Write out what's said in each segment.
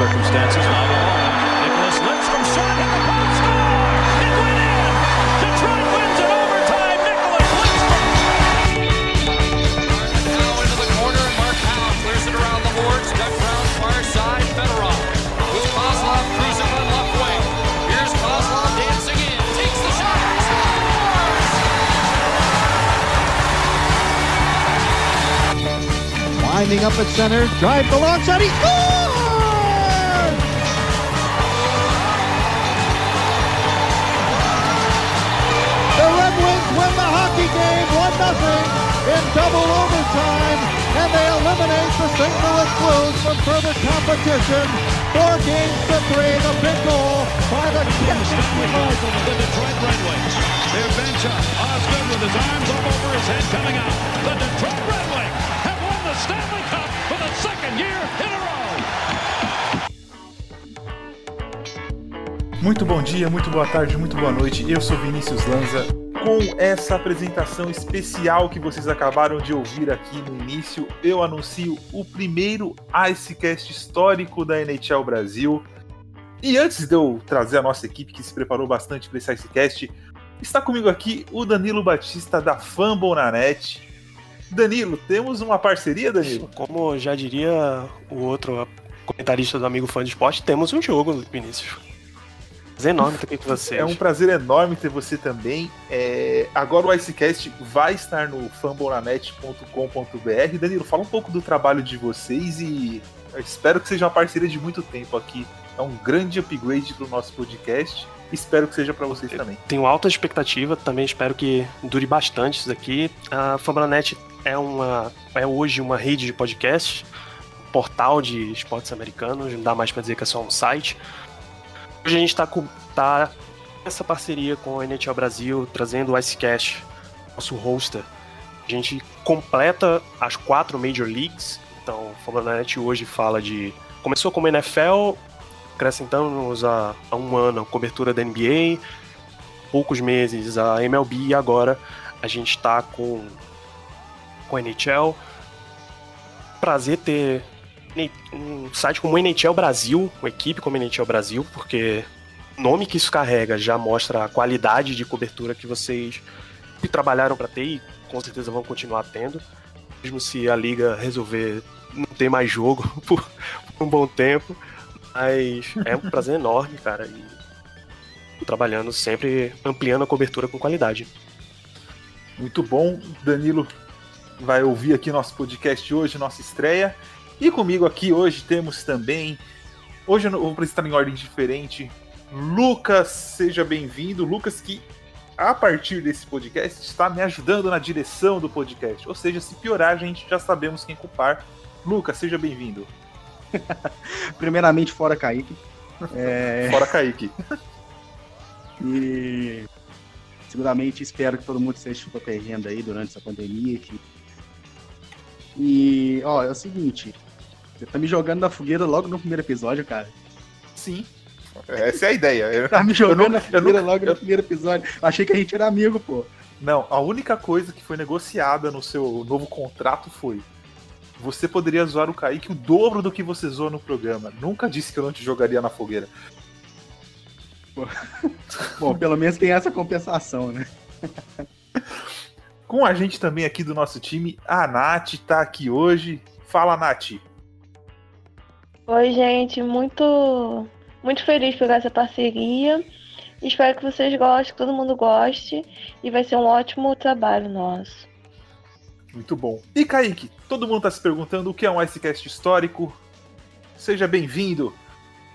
circumstances, not alone. Nicholas Litz from short hit the post score. It went in. Detroit wins in overtime. Nicholas Litz from Now into the corner, and Mark Howe clears it around the boards. Doug Brown far side, Fedorov. With Kozlov cruising on left wing. Here's Kozlov dancing in. Takes the shot. Winding up at center, drive the long shot, he scores! 1-0 in double overtime, and they eliminate the St. Louis Blues from further competition. Four games to three, the big goal by the Cup for the Detroit Red Wings. Their bench up. Osgood with his arms up over his head coming out. The Detroit Red Wings have won the Stanley Cup for the second year in a row. Muito bom dia, muito boa tarde, muito boa noite. Eu sou Vinícius Lanza. Com essa apresentação especial que vocês acabaram de ouvir aqui no início, eu anuncio o primeiro Icecast histórico da NHL Brasil. E antes de eu trazer a nossa equipe que se preparou bastante para esse Icecast, está comigo aqui o Danilo Batista da Fumble na Net. Danilo, temos uma parceria, Danilo? Como já diria o outro comentarista do Amigo Fã de Esporte, temos um jogo, Vinícius. Prazer enorme aqui com vocês. É um prazer enorme ter você também. É, Agora o Icecast vai estar no fambonanet.com.br. Danilo, fala um pouco do trabalho de vocês e eu espero que seja uma parceria de muito tempo aqui. É um grande upgrade do nosso podcast. Espero que seja para vocês também. Tenho alta expectativa, também espero que dure bastante isso daqui. A Fambonanet é, uma, é hoje uma rede de podcasts, um portal de esportes americanos, não dá mais para dizer que é só um site. Hoje a gente está com tá essa parceria com a NHL Brasil, trazendo o Icecast, nosso hoster. A gente completa as quatro Major Leagues, então a Fambonanet hoje fala de... Começou como NFL, acrescentamos a, a um ano a cobertura da NBA, poucos meses a MLB e agora a gente está com, com a NHL. Prazer ter um site como o NHL Brasil, uma equipe como a NHL Brasil, porque o nome que isso carrega já mostra a qualidade de cobertura que vocês que trabalharam para ter e com certeza vão continuar tendo, mesmo se a liga resolver não ter mais jogo por, por um bom tempo. Mas é um prazer enorme, cara. E trabalhando sempre ampliando a cobertura com qualidade. Muito bom. Danilo vai ouvir aqui nosso podcast hoje, nossa estreia. E comigo aqui hoje temos também. Hoje eu vou apresentar em ordem diferente. Lucas, seja bem-vindo. Lucas, que a partir desse podcast está me ajudando na direção do podcast. Ou seja, se piorar, a gente já sabemos quem culpar. Lucas, seja bem-vindo. Primeiramente, fora Kaique. É, Fora Kaique. e seguramente espero que todo mundo esteja protegendo aí durante essa pandemia. Que... E, ó, é o seguinte, você tá me jogando na fogueira logo no primeiro episódio, cara. Sim. Essa é a ideia. Eu- Tá me jogando eu não- na eu fogueira nunca- logo no primeiro episódio. Achei que a gente era amigo, pô. Não, a única coisa que foi negociada no seu novo contrato foi. Você poderia zoar o Kaique o dobro do que você zoa no programa. Nunca disse que eu não te jogaria na fogueira. Bom, pelo menos tem essa compensação, né? Com a gente também aqui do nosso time, a Nath tá aqui hoje. Fala, Nath. Oi, gente, muito muito feliz por essa parceria. Espero que vocês gostem, que todo mundo goste e vai ser um ótimo trabalho nosso. Muito bom. E Kaique, todo mundo tá se perguntando o que é um Icecast histórico. Seja bem-vindo,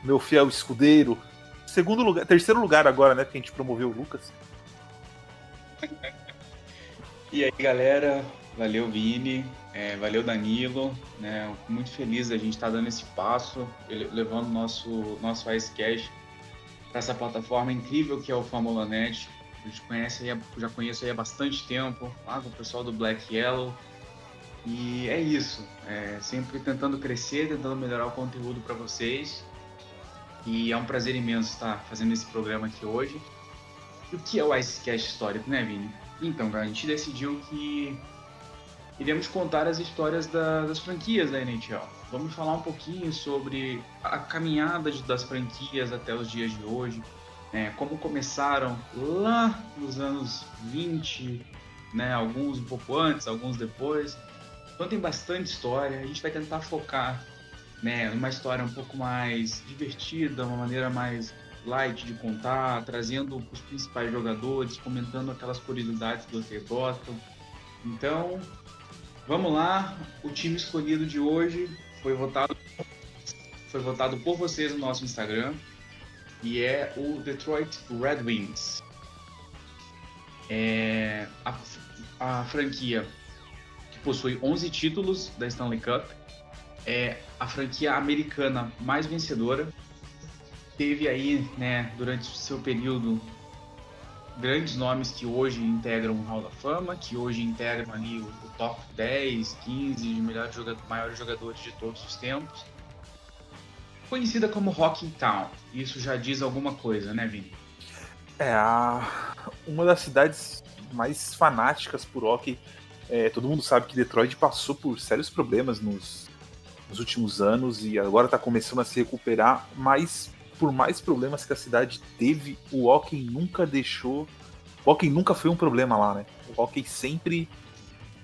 meu fiel escudeiro. Segundo lugar, terceiro lugar agora, né? Porque a gente promoveu o Lucas. E aí, galera, valeu Vini, é, valeu Danilo, né? Muito feliz da gente estar dando esse passo, levando nosso nosso Icecast para essa plataforma incrível que é o Famolanet. A gente conhece já conheço há bastante tempo, lá com o pessoal do Black Yellow. E é isso, é, sempre tentando crescer, tentando melhorar o conteúdo para vocês. E é um prazer imenso estar fazendo esse programa aqui hoje. E o que é o Icecast histórico, né, Vini? Então, a gente decidiu que iremos contar as histórias da- das franquias da NHL. vamos falar um pouquinho sobre a caminhada das franquias até os dias de hoje, né? como começaram lá nos anos 20, né? alguns um pouco antes, alguns depois. Então tem bastante história, a gente vai tentar focar né, uma história um pouco mais divertida, uma maneira mais light de contar, trazendo os principais jogadores, comentando aquelas curiosidades que vocês gostam. Então, vamos lá. O time escolhido de hoje foi votado foi votado por vocês no nosso Instagram e é o Detroit Red Wings. É a, a franquia que possui 11 títulos da Stanley Cup é a franquia americana mais vencedora. Teve aí, né, durante seu período, grandes nomes que hoje integram o Hall da Fama, que hoje integram ali o top 10, 15 de melhores jogadores, maiores jogadores de todos os tempos. Conhecida como Rocky Town. Isso já diz alguma coisa, né, Vini? É a... uma das cidades mais fanáticas por hockey. É, todo mundo sabe que Detroit passou por sérios problemas nos nos últimos anos e agora está começando a se recuperar, mas por mais problemas que a cidade teve, o hockey nunca deixou. O hockey nunca foi um problema lá, né? O hockey sempre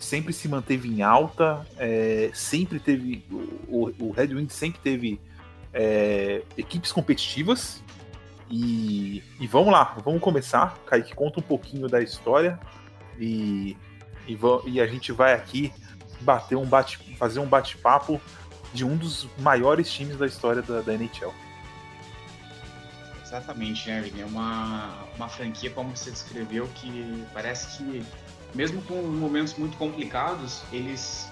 sempre se manteve em alta, é, sempre teve. O, o Red Wings sempre teve é, equipes competitivas. E, e, vamos lá, vamos começar. Kaique conta um pouquinho da história e, e, e a gente vai aqui bater um bate, fazer um bate-papo de um dos maiores times da história da, da NHL. Exatamente, né? É uma, uma franquia, como você descreveu, que parece que, mesmo com momentos muito complicados, eles.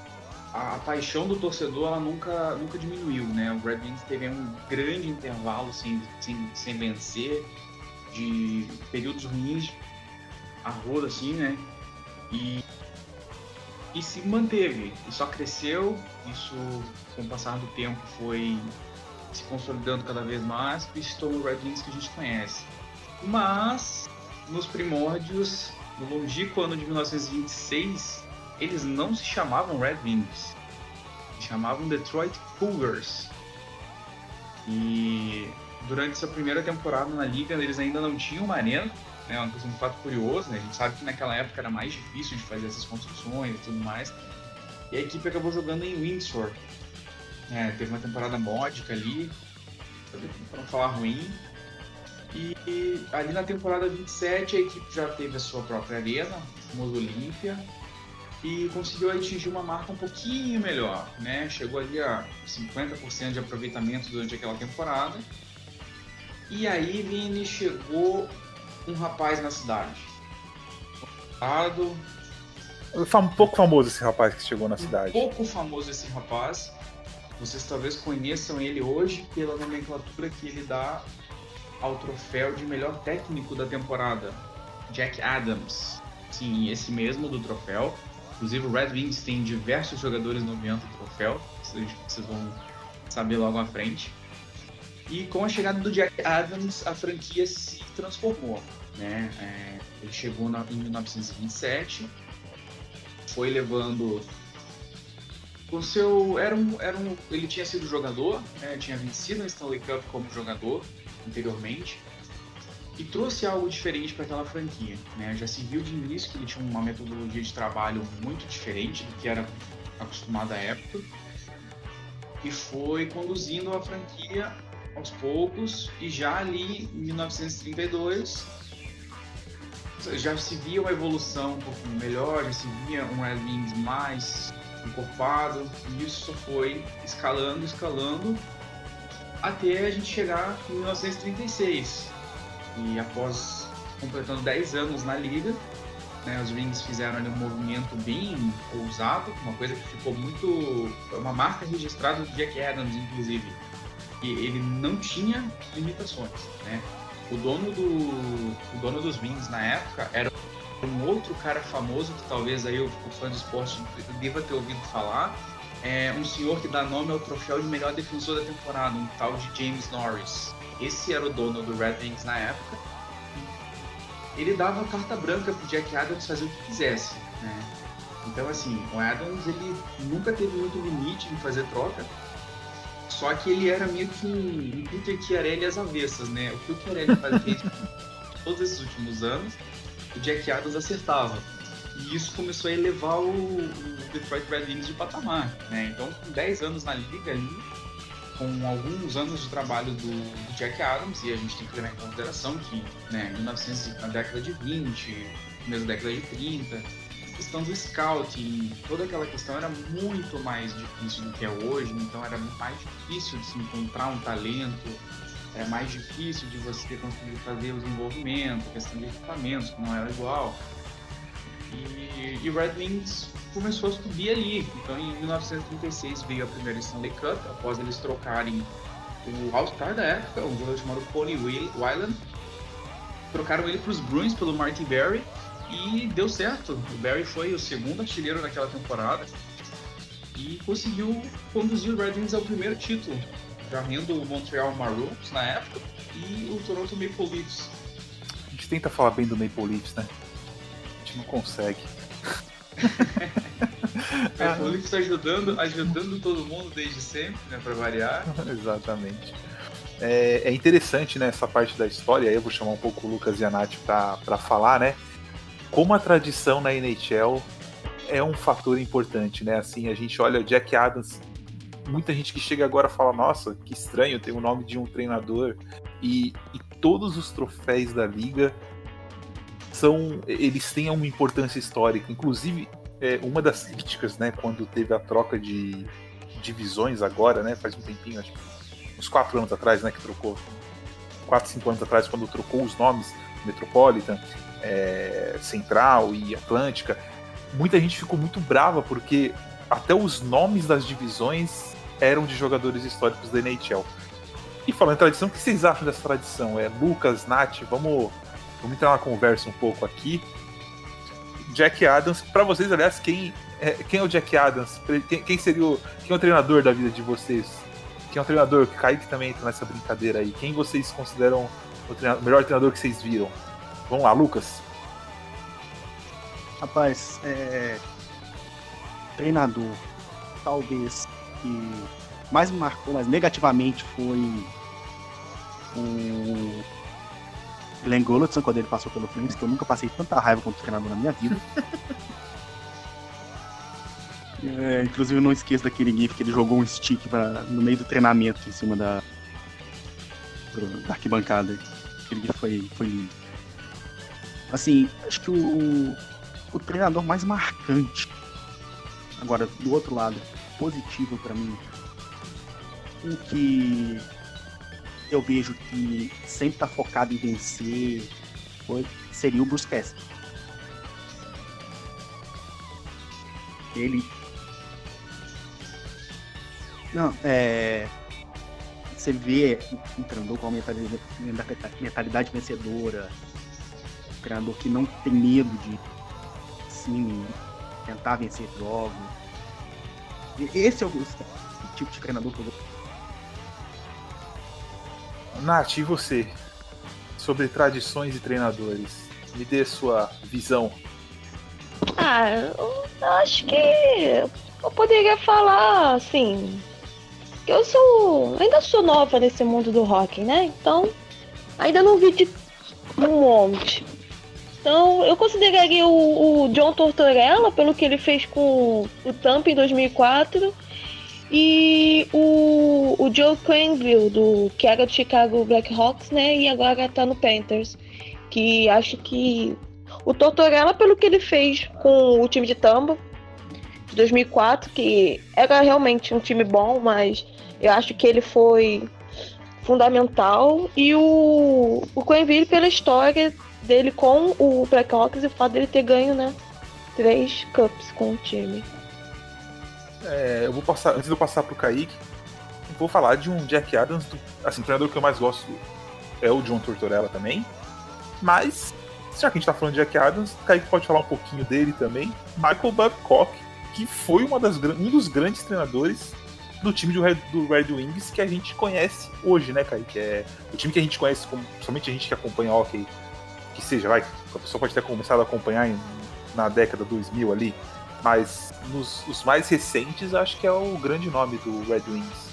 A, a paixão do torcedor ela nunca, nunca diminuiu, né? O Red Wings teve um grande intervalo sem, sem, sem vencer, de períodos ruins, a roda, assim, né? E e se manteve, e só cresceu. Isso, com o passar do tempo, foi se consolidando cada vez mais e se tornou o Red Wings que a gente conhece. Mas, nos primórdios, no longínquo ano de 1926, eles não se chamavam Red Wings, se chamavam Detroit Cougars. E durante essa primeira temporada na liga, eles ainda não tinham uma arena, né? Uma coisa, um fato curioso, né? A gente sabe que naquela época era mais difícil de fazer essas construções e tudo mais. E a equipe acabou jogando em Windsor. É, teve uma temporada módica ali, para não falar ruim. E, ali na temporada 27 a equipe já teve a sua própria arena, o famoso Olímpia, e conseguiu atingir uma marca um pouquinho melhor, né? Chegou ali a 50% de aproveitamento durante aquela temporada. E aí, Vini, chegou um rapaz na cidade. Um pouco famoso esse rapaz que chegou na cidade. Um pouco famoso esse rapaz. Vocês talvez conheçam ele hoje pela nomenclatura que ele dá ao troféu de melhor técnico da temporada, Jack Adams. Sim, esse mesmo do troféu. Inclusive o Red Wings tem diversos jogadores nomeando o troféu, vocês vão saber logo à frente. E com a chegada do Jack Adams, a franquia se transformou. Né? É, ele chegou na, em 1927, foi levando o seu era um, era um ele tinha sido jogador, né? tinha vencido a Stanley Cup como jogador anteriormente e trouxe algo diferente para aquela franquia. Né? Já se viu de início que ele tinha uma metodologia de trabalho muito diferente do que era acostumado à época e foi conduzindo a franquia aos poucos e já ali em 1932 já se via uma evolução um pouco melhor, já se via um Red Wings mais encorpado, e isso foi escalando, escalando, até a gente chegar em 1936. E após completando 10 anos na liga, né, os Wings fizeram ali um movimento bem ousado, uma coisa que ficou muito. uma marca registrada do Jack Adams, inclusive. E ele não tinha limitações, né? O dono, do, o dono dos Wings na época era um outro cara famoso que talvez aí o, o fã de esporte deva ter ouvido falar. É um senhor que dá nome ao troféu de melhor defensor da temporada, um tal de James Norris. Esse era o dono do Red Wings na época. Ele dava carta branca pro Jack Adams fazer o que quisesse, né? Então, assim, o Adams ele nunca teve muito limite em fazer troca. Só que ele era meio que um, Peter Chiarelli às avessas, né? O que o Chiarelli fazia todos esses últimos anos, o Jack Adams acertava. E isso começou a elevar o, o Detroit Red Wings de patamar, né? Então, com 10 anos na liga ali, com alguns anos de trabalho do, do, Jack Adams, e a gente tem que levar em consideração que, né, 1900, na década de 20, começo da década de 30, a questão do scouting, toda aquela questão era muito mais difícil do que é hoje, então era mais difícil de se encontrar um talento, era mais difícil de você conseguir fazer o desenvolvimento, questão de equipamentos, que não era igual. E, e Red Wings começou a subir ali. Então, em 1936 veio a primeira Stanley Cup, após eles trocarem o All-Star da época, um jogador chamado Pony Wyland. Trocaram ele para os Bruins pelo Marty Berry e deu certo. O Berry foi o segundo artilheiro naquela temporada e conseguiu conduzir o Red Wings ao primeiro título, varrendo o Montreal Maroons na época e o Toronto Maple Leafs. A gente tenta falar bem do Maple Leafs, né? Gente não consegue. o Leafs está ajudando, ajudando todo mundo desde sempre, né, para variar. Exatamente. É, é, interessante né, essa parte da história, aí eu vou chamar um pouco o Lucas e a Nath para falar, né? Como a tradição na NHL é um fator importante, né? Assim, a gente olha Jack Adams, muita gente que chega agora fala, nossa, que estranho, tem o nome de um treinador, e, e todos os troféus da liga são eles têm uma importância histórica. Inclusive, é, uma das críticas, né, quando teve a troca de divisões agora, né, faz um tempinho, acho uns quatro anos atrás, né, que trocou, quatro, cinco anos atrás, quando trocou os nomes Metropolitan, é, Central e Atlântica, muita gente ficou muito brava porque até os nomes das divisões eram de jogadores históricos da NHL. E falando em tradição, o que vocês acham dessa tradição? É Lucas, Nath, vamos Vamos entrar na conversa um pouco aqui. Jack Adams, para vocês, aliás, quem é, quem é o Jack Adams? Quem, quem, seria o, quem é o treinador da vida de vocês? Quem é o treinador? Que Kaique também entra nessa brincadeira aí. Quem vocês consideram o, treinador, o melhor treinador que vocês viram? Vamos lá, Lucas. Rapaz, é... treinador, talvez que mais me marcou, mas negativamente foi o Glenn Gulletson, quando ele passou pelo Flames, que eu nunca passei tanta raiva contra o treinador na minha vida. é, inclusive, não esqueço daquele gif que ele jogou um stick pra, no meio do treinamento em cima da, da arquibancada. Aquele gif foi, foi lindo. Assim, acho que o, o, o treinador mais marcante, agora do outro lado, positivo para mim, o que eu vejo que sempre tá focado em vencer seria o Cassidy. Ele. Não, é. Você vê um treinador com mentalidade, mentalidade vencedora, um treinador que não tem medo de sim, tentar vencer jogos. Esse é o tipo de treinador que eu vou Nath, e você? Sobre tradições e treinadores. Me dê sua visão. Ah, eu acho que eu poderia falar assim. Eu sou. Ainda sou nova nesse mundo do rock, né? Então, ainda não vi de um monte. Então, eu consideraria o, o John Tortorella, pelo que ele fez com o Tampa em 2004 e o, o Joe Quenville, do, que era do Chicago Blackhawks, né? E agora tá no Panthers. Que acho que o Tortorella, pelo que ele fez com o time de Tampa de 2004, que era realmente um time bom, mas eu acho que ele foi fundamental. E o, o Quenville pela história dele com o Blackhawks e o fato dele ter ganho, né? Três cups com o time. É, eu vou passar, antes de eu passar pro Kaique, vou falar de um Jack Adams, do, assim, o treinador que eu mais gosto é o John Tortorella também. Mas, já que a gente tá falando de Jack Adams, o Kaique pode falar um pouquinho dele também. Michael Babcock, que foi uma das, um dos grandes treinadores do time do Red, do Red Wings que a gente conhece hoje, né, Kaique? É o time que a gente conhece, como, somente a gente que acompanha hockey, que seja, vai, a pessoa pode ter começado a acompanhar em, na década 2000 ali, mas nos os mais recentes, acho que é o grande nome do Red Wings.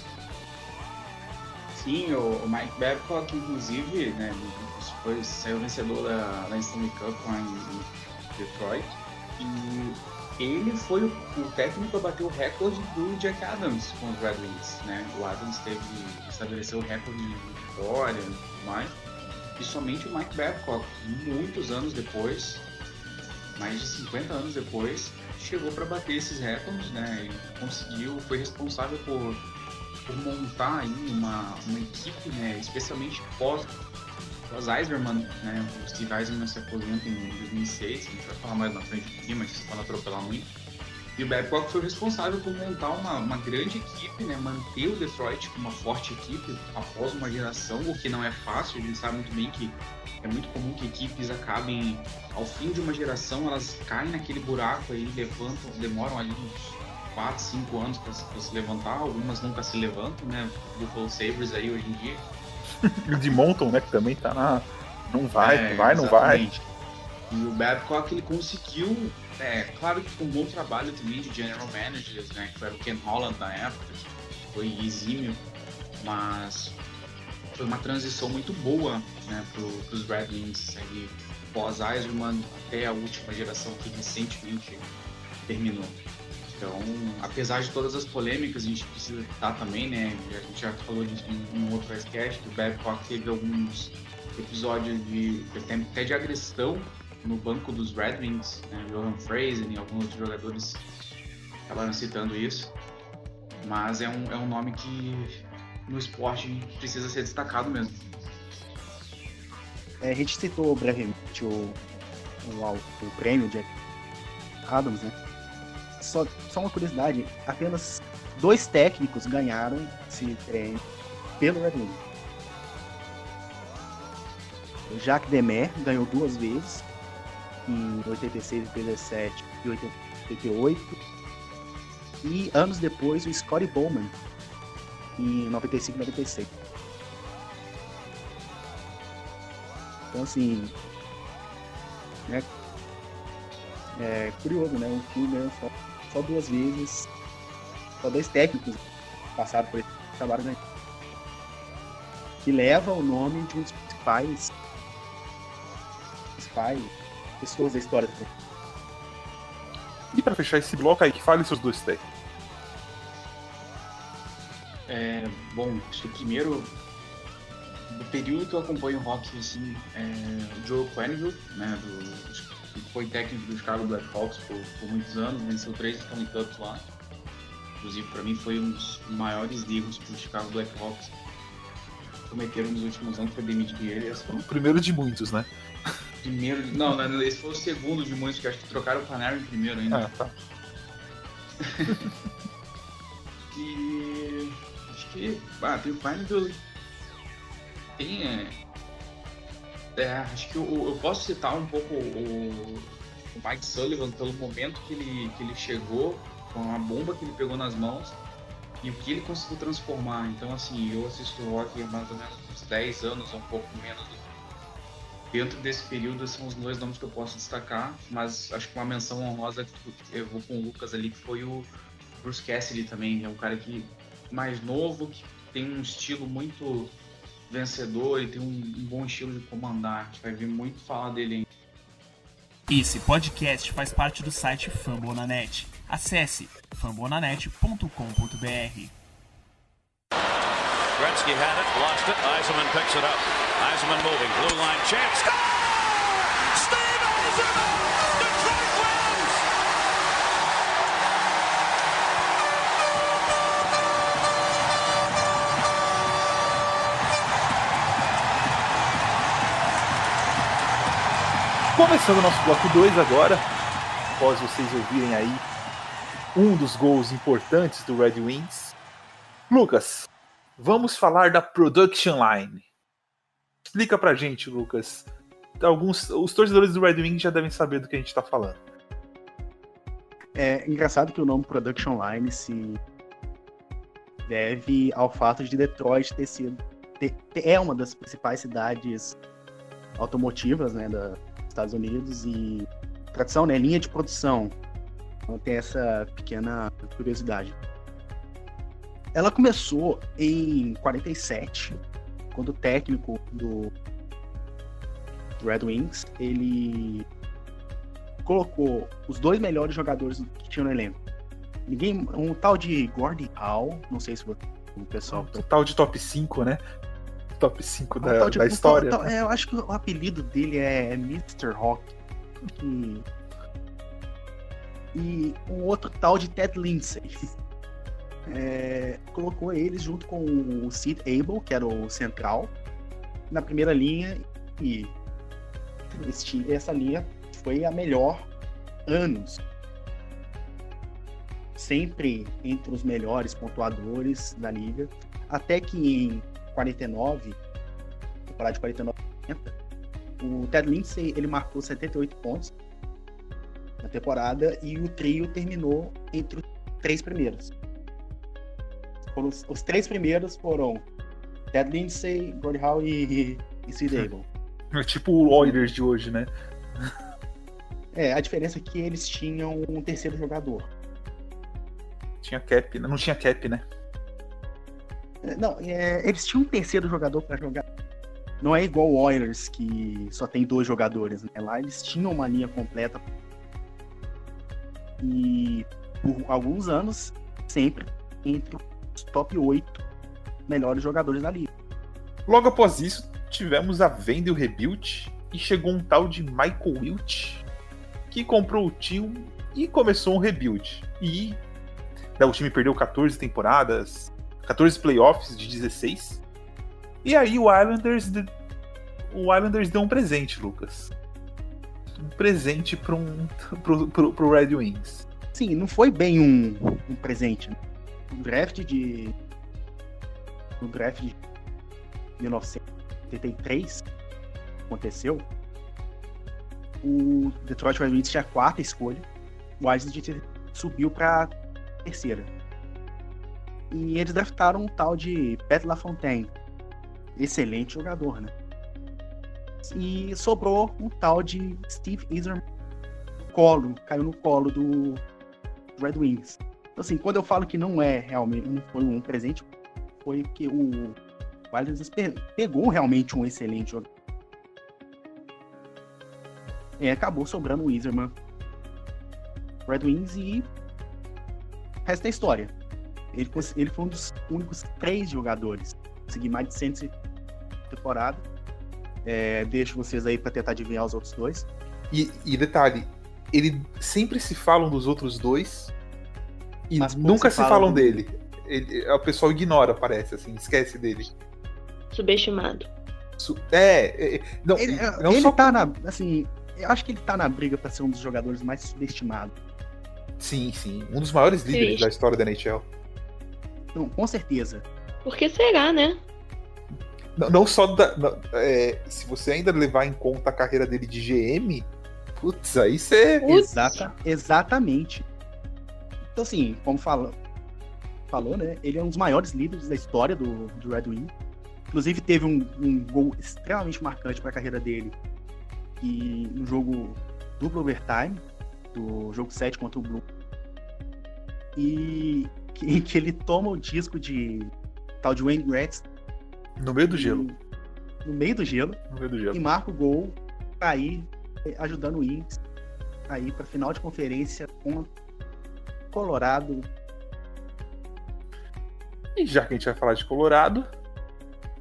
Sim, o, o Mike Babcock, inclusive, né, foi, saiu vencedor da, da Stanley Cup lá em, Detroit. E ele foi o, o, técnico a bater o recorde do Jack Adams com os Red Wings. Né? O Adams teve estabeleceu o recorde de vitória e tudo mais. E somente o Mike Babcock, muitos anos depois, mais de 50 anos depois, chegou para bater esses recordes, né? E conseguiu, foi responsável por, por montar aí uma, uma equipe, né? Especialmente pós pós Eiserman, né? O Steve Eiserman se aposenta em 2006, a gente vai falar mais na frente aqui, mas pode atropelar muito. E o Babcock foi responsável por montar uma, uma grande equipe, né? manter o Detroit como uma forte equipe após uma geração, o que não é fácil. A gente sabe muito bem que é muito comum que equipes acabem, ao fim de uma geração, elas caem naquele buraco aí, levantam, demoram ali uns 4, 5 anos para se levantar. Algumas nunca se levantam, né? O Buffalo Sabres aí hoje em dia. de Monton, né? Que também tá na. Não vai, é, vai, não vai. E o Babcock ele conseguiu é, claro que com um bom trabalho também de general managers, né? Que era o Ken Holland na época, foi exímio, mas foi uma transição muito boa né, para os Red Wings, ali, pós Eiserman até a última geração que recentemente terminou. Então, apesar de todas as polêmicas, a gente precisa citar também, né? A gente já falou disso em um outro podcast, que o Babcock teve alguns episódios de até de agressão no banco dos Red Wings, né, Johan Fraser e alguns outros jogadores acabaram citando isso. Mas é um, é um nome que no esporte precisa ser destacado mesmo. É, a gente citou brevemente o, o, o prêmio de Adams, né? Só, só uma curiosidade, apenas dois técnicos ganharam esse prêmio pelo Red Wings. O Jacques Demer ganhou duas vezes em 86, 87 e 88. E anos depois o Scotty Bowman em 95 e 96. Então assim, né, é curioso, né? Um time ganhou só, só duas vezes, só dois técnicos passaram por esse trabalho ganhando. Que leva o nome de um dos principais, principais pessoas da história também. E para fechar esse bloco aí, que fale seus dois técnicos. É, bom, acho que primeiro, do período que eu acompanho o rock, assim, é o Joe Quenneville, né, do, foi técnico do Chicago Blackhawks por, por muitos anos, venceu três Stanley Cups lá. Inclusive, para mim, foi um dos maiores erros que o Chicago Blackhawks cometeram nos últimos anos, foi demitir ele. O primeiro de muitos, né? Primeiro. Não, não, esse foi o segundo de muitos, que acho que trocaram o Panarin primeiro ainda. Ah, tá. e. Acho que. Ah, tem o Pineville. Tem. É, é, acho que eu, eu, posso citar um pouco o, o Mike Sullivan pelo momento que ele, que ele chegou, com a bomba que ele pegou nas mãos e o que ele conseguiu transformar. Então, assim, eu assisto o rock há mais ou menos uns 10 anos, um pouco menos do Dentro desse período, são os dois nomes que eu posso destacar, mas acho que uma menção honrosa que eu vou com o Lucas ali, que foi o Bruce Cassidy também. É um cara que mais novo, que tem um estilo muito vencedor e tem um, um bom estilo de comandar. A gente vai ver muito falar dele ainda. Esse podcast faz parte do site Fambonanet. Acesse fambonanet.com.br. Gretzky had it, lost it, Eisenman picks it up. Eisenman moving, blue line chance. Score! Steve Eisenman! Detroit wins! Começando o nosso bloco 2 agora, após vocês ouvirem aí um dos gols importantes do Red Wings. Lucas, vamos falar da production line. Explica pra gente, Lucas. Alguns, os torcedores do Red Wing já devem saber do que a gente tá falando. É engraçado que o nome Production Line se deve ao fato de Detroit ter sido ter, é uma das principais cidades automotivas, né, dos Estados Unidos e tradição, né, linha de produção. Então tem essa pequena curiosidade. Ela começou em 47, quando o técnico do Red Wings, ele colocou os dois melhores jogadores que tinha no elenco. Ninguém, um tal de Gordie Howe, não sei se o pessoal. Um tal de top 5, né? Top 5 um da, de- da um história. tal- é, eu acho que o apelido dele é Mr. Rock. E, e um outro tal de Ted Lindsay. É, colocou eles junto com o Sid Abel, que era o central, na primeira linha. E esse ti- essa linha foi a melhor anos. Sempre entre os melhores pontuadores da liga. Até que em 49, temporada de 49 o Ted Lindsay ele marcou 78 pontos na temporada e o trio terminou entre os três primeiros. Foram os, os três primeiros foram Ted Lindsay, Gordie Howe e, e Sid Abel. É tipo o Oilers de hoje, né? É, a diferença é que eles tinham um terceiro jogador. Tinha cap, né? não tinha cap, né? É, Não, é, eles tinham um terceiro jogador para jogar. Não é igual o Oilers, que só tem dois jogadores. Né? Lá eles tinham uma linha completa. E por alguns anos, sempre entre os top 8 melhores jogadores da liga. Logo após isso, tivemos a venda e o rebuild, e chegou um tal de Michael Wilt, que comprou o time e começou um rebuild. E né, o time perdeu 14 temporadas, 14 playoffs de 16. E aí o Islanders, de- o Islanders deu um presente, Lucas. Um presente para um, pro, pro, pro Red Wings. Sim, não foi bem um, um presente. No draft de. No draft de 1983, aconteceu. O Detroit Red Wings tinha a quarta escolha. O Islanders subiu para terceira. E eles draftaram um tal de Pat LaFontaine. Excelente jogador, né? E sobrou um tal de Steve Eiserman colo, caiu no colo do Red Wings. Assim, quando eu falo que não é realmente, não foi um presente, foi que o pe- pegou realmente um excelente jogador. E acabou sobrando o Iserman Red Wings e o resto é história. Ele, ele foi um dos únicos três jogadores a conseguir mais de 100 temporada. É, deixo vocês aí para tentar adivinhar os outros dois. E, e detalhe, ele sempre se falam dos outros dois e Mas nunca se fala falam dele. Ele- o pessoal ignora, parece, assim, esquece dele. Subestimado. Su- É, é, não, Ele, não ele só tá na. Assim, eu acho que ele tá na briga para ser um dos jogadores mais subestimados. Sim, sim. Um dos maiores líderes Triste. da história da NHL. Não, com certeza. Por que será, né? Não, não só da. não, é, se você ainda levar em conta a carreira dele de GM, putz, aí você. Exata, exatamente. Então, assim, como fala, falou, né? Ele é um dos maiores líderes da história do, do Red Wing. Inclusive, teve um, um gol extremamente marcante para a carreira dele. E no jogo duplo overtime, do jogo 7 contra o Blue. E que, que ele toma o disco de tal de Wayne Gretzky No meio do gelo. no meio do gelo No meio do e gelo. marca o gol pra ir ajudando o Inks aí para final de conferência com Colorado. E já que a gente vai falar de Colorado,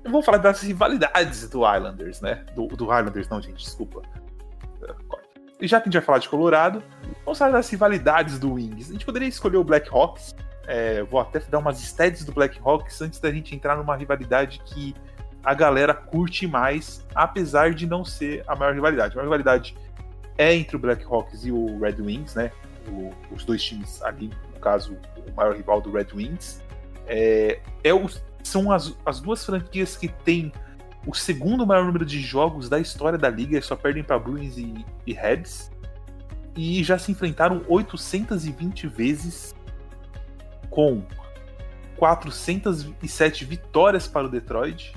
vamos falar das rivalidades do Islanders, né? Do, do Islanders, não, gente, desculpa. É. E já que a gente vai falar de Colorado, vamos falar das rivalidades do Wings. A gente poderia escolher o Black Hawks. É, vou até dar umas stats do Black Hawks antes da gente entrar numa rivalidade que a galera curte mais, apesar de não ser a maior rivalidade. A maior rivalidade é entre o Black Hawks e o Red Wings, né? Os dois times ali, no caso, o maior rival do Red Wings. É, é o- são as, as duas franquias que têm o segundo maior número de jogos da história da liga, só perdem para Bruins e, e Reds. E já se enfrentaram 820 vezes, com 407 vitórias para o Detroit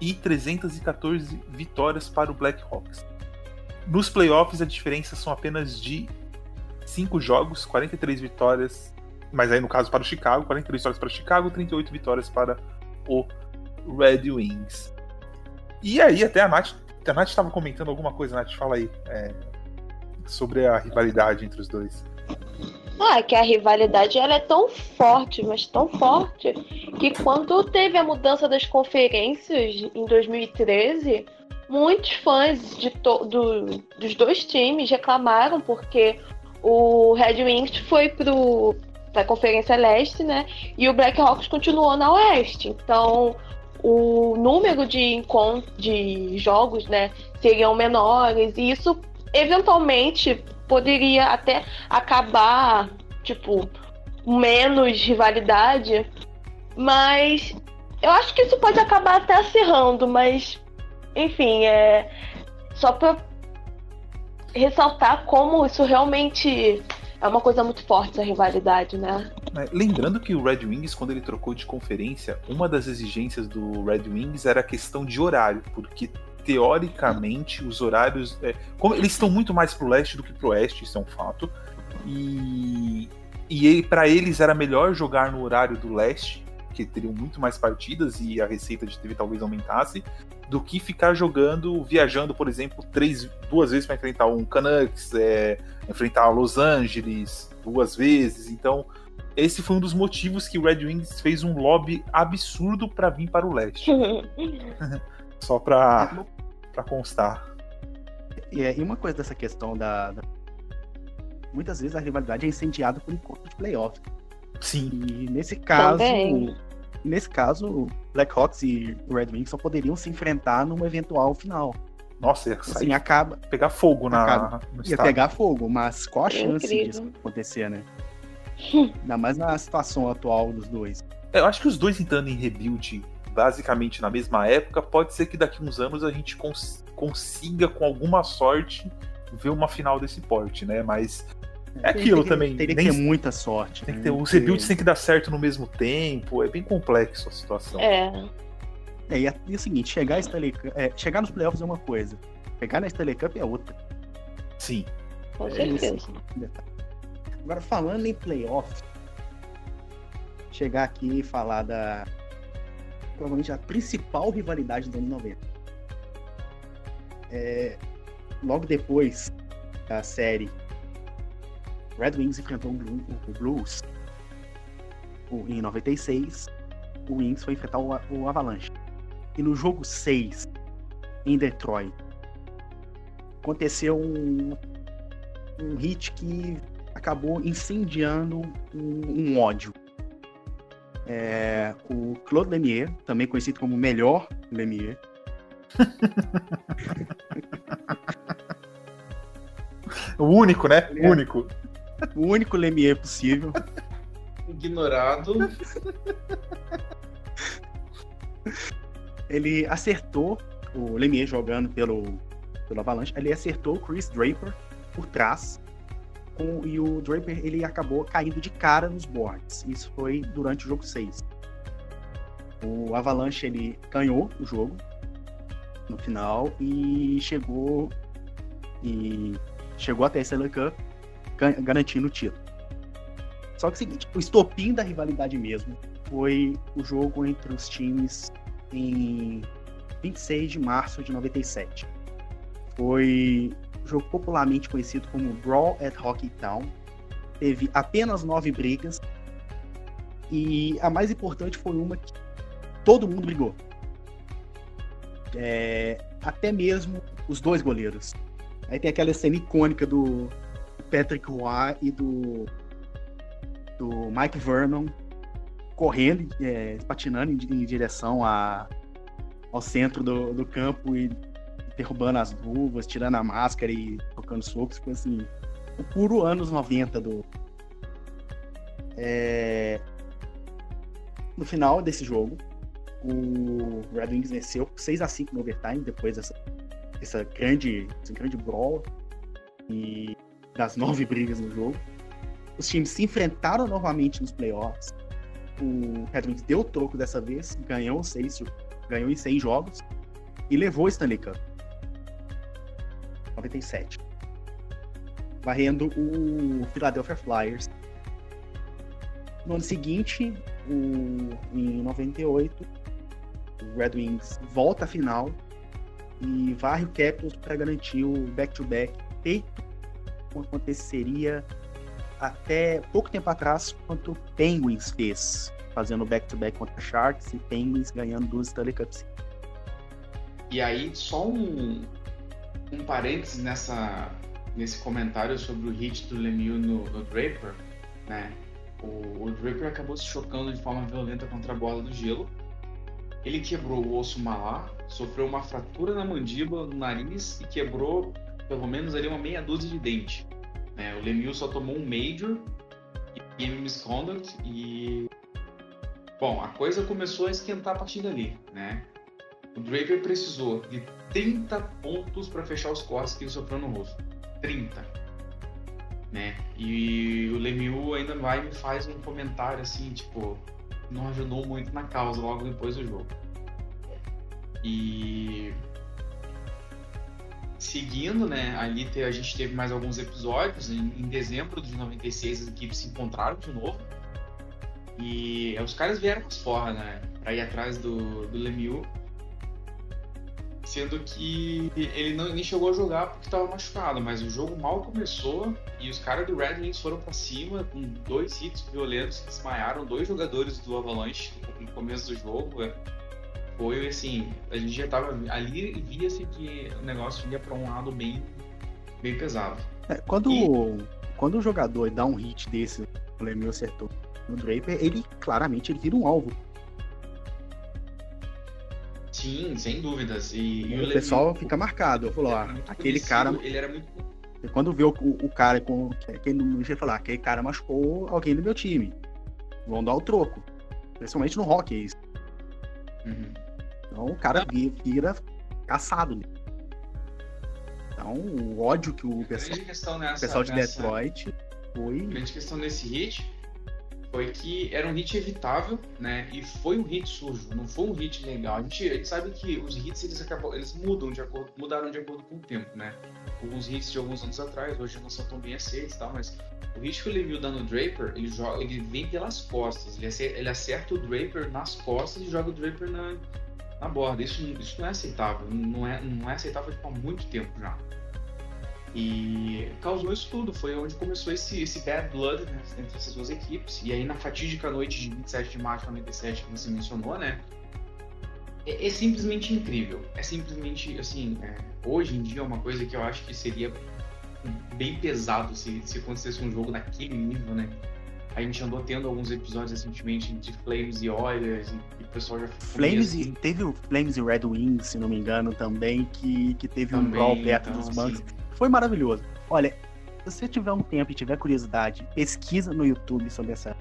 e 314 vitórias para o Black Hawks. Nos playoffs, a diferença são apenas de 5 jogos, 43 vitórias mas aí no caso para o Chicago, 43 vitórias para o Chicago, 38 vitórias para o Red Wings. E aí até a Nath, a Nath estava comentando alguma coisa, Nath, fala aí, é, sobre a rivalidade entre os dois. Ah, que a rivalidade ela é tão forte, mas tão forte, que quando teve a mudança das conferências em 2013, muitos fãs de do, dos dois times reclamaram porque o Red Wings foi pro para a Conferência Leste, né? E o Blackhawks continuou na Oeste. Então, o número de de jogos, né, seriam menores e isso eventualmente poderia até acabar, tipo, menos rivalidade, mas eu acho que isso pode acabar até acirrando, mas enfim, é só para ressaltar como isso realmente é uma coisa muito forte essa rivalidade, né? É, lembrando que o Red Wings, quando ele trocou de conferência, uma das exigências do Red Wings era a questão de horário, porque teoricamente os horários. É, como eles estão muito mais pro leste do que pro oeste, isso é um fato. E, e para eles era melhor jogar no horário do leste, que teriam muito mais partidas e a receita de TV talvez aumentasse, do que ficar jogando, viajando, por exemplo, três, duas vezes para enfrentar um Canucks, é, enfrentar Los Angeles duas vezes. Então, esse foi um dos motivos que o Red Wings fez um lobby absurdo para vir para o leste. Só para para constar. E, e uma coisa dessa questão da, da, Muitas vezes a rivalidade é incendiada por encontro de playoff. Sim. E nesse caso. Também. Nesse caso, Blackhawks e Red Wings só poderiam se enfrentar numa eventual final. Nossa, ia assim, acaba. Pegar fogo na. Acaba, no ia pegar fogo, mas qual a chance disso acontecer, né? Ainda mais na situação atual dos dois. Eu acho que os dois entrando em rebuild basicamente na mesma época, pode ser que daqui uns anos a gente cons consiga, com alguma sorte, ver uma final desse porte, né? Mas é aquilo que, também. Teria que ter muita sorte. Tem né? que ter, os rebuilds tem que dar certo no mesmo tempo. É bem complexo a situação. É. É, e, é, e é o seguinte, chegar, a Stanley, é, chegar nos playoffs é uma coisa. Pegar na Stanley Cup é outra. Sim. Com é certeza. Agora, falando em playoffs, chegar aqui e falar da. Provavelmente a principal rivalidade do ano 90. É, logo depois da série Red Wings enfrentou o Blues em 96, o Wings foi enfrentar o Avalanche. E no jogo 6, em Detroit, aconteceu um, um hit que acabou incendiando um, um ódio. É, o Claude Lemieux, também conhecido como melhor Lemieux, o único, né? O único. O único Lemieux possível. Ignorado. Ele acertou o Lemieux jogando pelo, pelo Avalanche. Ele acertou o Chris Draper por trás. Com, e o Draper ele acabou caindo de cara nos boards. Isso foi durante o jogo 6. O Avalanche ele ganhou o jogo no final e chegou e chegou até a Stanley Cup garantindo o título. Só que é o seguinte, o estopim da rivalidade mesmo foi o jogo entre os times em 26 de março de 97. Foi um jogo popularmente conhecido como Brawl at Hockey Town. Teve apenas nove brigas e a mais importante foi uma que todo mundo brigou. É, até mesmo os dois goleiros. Aí tem aquela cena icônica do Patrick Roy e do, do Mike Vernon correndo, é, patinando em, em direção a, ao centro do, do campo e derrubando as luvas, tirando a máscara e tocando socos. Foi assim, o puro anos 90 do. É... No final desse jogo, o Red Wings venceu 6 a 5 no overtime depois dessa, grande, esse grande brawl. E das nove brigas no jogo. Os times se enfrentaram novamente nos playoffs. O Red Wings deu troco dessa vez, ganhou seis, ganhou em seis jogos e levou o Stanley Cup. 97. Varrendo o Philadelphia Flyers. No ano seguinte, o, em 98, o Red Wings volta à final e varre o Capitals para garantir o back-to-back feito como aconteceria até pouco tempo atrás, quanto o Penguins fez, fazendo back-to-back contra Sharks e Penguins ganhando duas Stanley Cups. E aí, só um, um parênteses nessa, nesse comentário sobre o hit do Lemieux no, no Draper, né? O, o, Draper acabou se chocando de forma violenta contra a bola do gelo. Ele quebrou o osso malar, sofreu uma fratura na mandíbula, no nariz e quebrou pelo menos ali uma meia dúzia de dente. Né? O Lemieux só tomou um Major, Game Misconduct e... Bom, a coisa começou a esquentar a partir dali, né? O Draper precisou de 30 pontos para fechar os cortes que ele sofreu no rosto. 30. Né? E o Lemieux ainda vai e me faz um comentário assim, tipo, não ajudou muito na causa logo depois do jogo. E seguindo, né, ali a gente teve mais alguns episódios. Em, em, dezembro de 96, as equipes se encontraram de novo. E os caras vieram com as forras, né, pra ir atrás do, do Lemieux. Sendo que ele não, nem chegou a jogar porque estava machucado, mas o jogo mal começou e os caras do Red Wings foram para cima com dois hits violentos que desmaiaram dois jogadores do Avalanche no começo do jogo foi assim, a gente já tava ali e via-se que o negócio ia para um lado bem, bem pesado. É, quando, e... quando o jogador dá um hit desse, o Lemieux acertou no Draper, ele claramente ele vira um alvo. Sim, sem dúvidas. E, e o, pessoal fica marcado. Eu falo, ó, aquele cara. Ele era muito. Quando vê o, o cara com. Quem não ia falar, aquele cara machucou alguém do meu time. Vão dar o troco. Principalmente no hockey. É isso. Uhum. Então o cara vira caçado. Né? Então o ódio que o pessoal, nessa, pessoal de nessa... Detroit foi. A grande questão nesse hit foi que era um hit evitável, né? E foi um hit sujo, não foi um hit legal. A gente, a gente sabe que os hits eles acabam, eles mudam de acordo, mudaram de acordo com o tempo, né? Alguns hits de alguns anos atrás, hoje não são tão bem aceitos, tá? Mas o hit que o Lemieux dá no Draper, ele joga, ele vem pelas costas, ele acerta, ele acerta o Draper nas costas e joga o Draper na, na borda. Isso, isso não é aceitável, não é, não é aceitável tipo, há muito tempo já. E causou isso tudo, foi onde começou esse, esse bad blood né, entre essas duas equipes. E aí na fatídica noite de 27 de março de 97 que você mencionou, né? É, é simplesmente incrível. É simplesmente, assim, é, hoje em dia é uma coisa que eu acho que seria bem pesado se, se acontecesse um jogo daquele nível, né? A gente andou tendo alguns episódios recentemente de Flames e Oilers, e, o pessoal já Flames assim. e, Teve o Flames e Red Wings, se não me engano, também, que, que teve também, um brawl perto então, dos bancos. Foi maravilhoso. Olha, se você tiver um tempo e tiver curiosidade, pesquisa no YouTube sobre essa,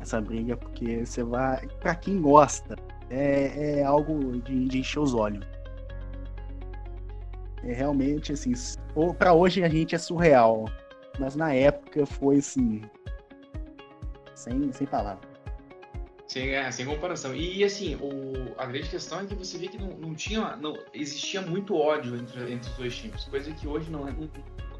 essa briga, porque você vai. Pra quem gosta, é, é algo de, de encher os olhos. É realmente assim, para hoje a gente é surreal, mas na época foi assim, sem, sem palavras. Sem, é, sem comparação. E assim, o, a grande questão é que você vê que não, não tinha. Não, existia muito ódio entre, entre os dois times, coisa que hoje não é, não,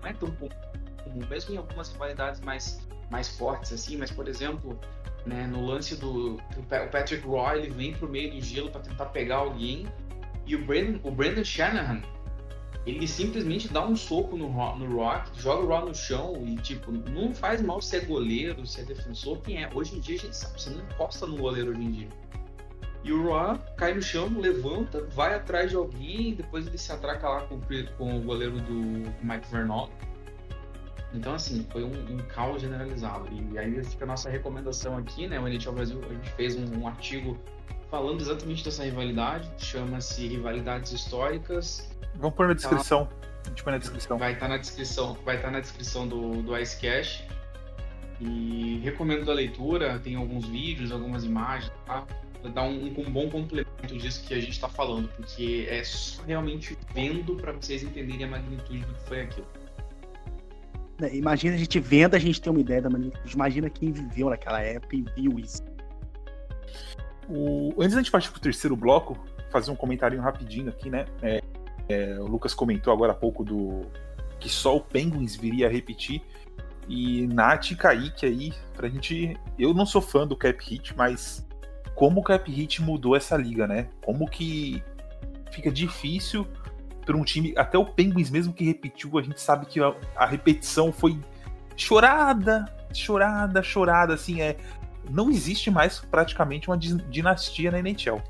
não é tão comum, mesmo em algumas rivalidades mais, mais fortes, assim, mas por exemplo, né, no lance do. O Patrick Roy ele vem pro meio do gelo para tentar pegar alguém. E o Brandon, o Brandon Shanahan, ele simplesmente dá um soco no, no Rock, joga o Rock no chão e, tipo, não faz mal ser goleiro, ser defensor, quem é. Hoje em dia a gente sabe, você não encosta no goleiro hoje em dia. E o Rock cai no chão, levanta, vai atrás de alguém, depois ele se atraca lá com, com o goleiro do Mike Vernon. Então, assim, foi um, um, caos generalizado. E aí fica a nossa recomendação aqui, né? O NHL Brasil, a gente fez um, um artigo falando exatamente dessa rivalidade, chama-se Rivalidades Históricas Vamos pôr na descrição. A gente põe na descrição. Vai estar tá na descrição, vai estar tá na descrição do, do Icecash. E recomendo a leitura, tem alguns vídeos, algumas imagens, tá? Dar um, um, bom complemento disso que a gente está falando, porque é só realmente vendo para vocês entenderem a magnitude do que foi aquilo. É, imagina a gente vendo, a gente ter uma ideia da magnitude. Imagina quem viveu naquela época e viu isso. O... Antes da gente partir para o terceiro bloco, fazer um comentário rapidinho aqui, né? É, é, o Lucas comentou agora há pouco do que só o Penguins viria a repetir. E Nath e Kaique aí, pra gente. Eu não sou fã do Cap Hit, mas como o Cap Hit mudou essa liga, né? Como que fica difícil para um time. Até o Penguins, mesmo que repetiu, a gente sabe que a, a repetição foi chorada, chorada, chorada. Assim, é. Não existe mais praticamente uma dinastia na NHL.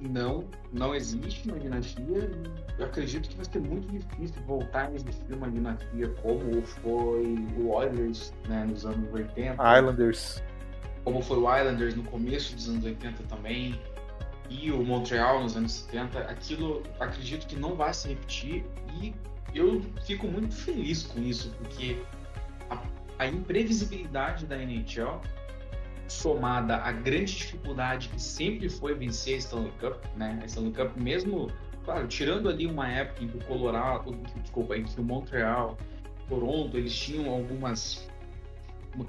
Não, não existe uma dinastia. Eu acredito que vai ser muito difícil voltar a existir uma dinastia como foi o Oilers né, nos anos 80. Islanders. Como foi o Islanders no começo dos anos 80 também. E o Montreal nos anos 70. Aquilo acredito que não vai se repetir. E eu fico muito feliz com isso, porque a, a imprevisibilidade da NHL somada à grande dificuldade que sempre foi vencer a Stanley Cup, né? A Stanley Cup, mesmo, claro, tirando ali uma época em que o Colorado, desculpa, em que o Montreal, Toronto, eles tinham algumas,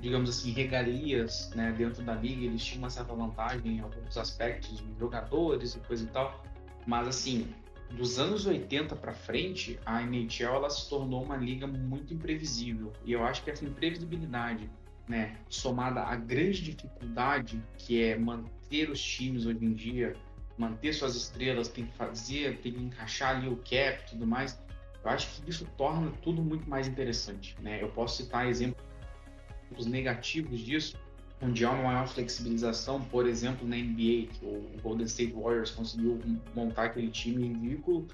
digamos assim, regalias, né? Dentro da liga, eles tinham uma certa vantagem em alguns aspectos jogadores e coisa e tal, mas assim, dos anos 80 para frente, a NHL ela se tornou uma liga muito imprevisível. E eu acho que essa imprevisibilidade né, somada à grande dificuldade que é manter os times hoje em dia, manter suas estrelas, tem que fazer, tem que encaixar ali o cap e tudo mais, eu acho que isso torna tudo muito mais interessante. Né? Eu posso citar exemplos negativos disso, onde há uma maior flexibilização, por exemplo, na NBA, que o Golden State Warriors conseguiu montar aquele time ridículo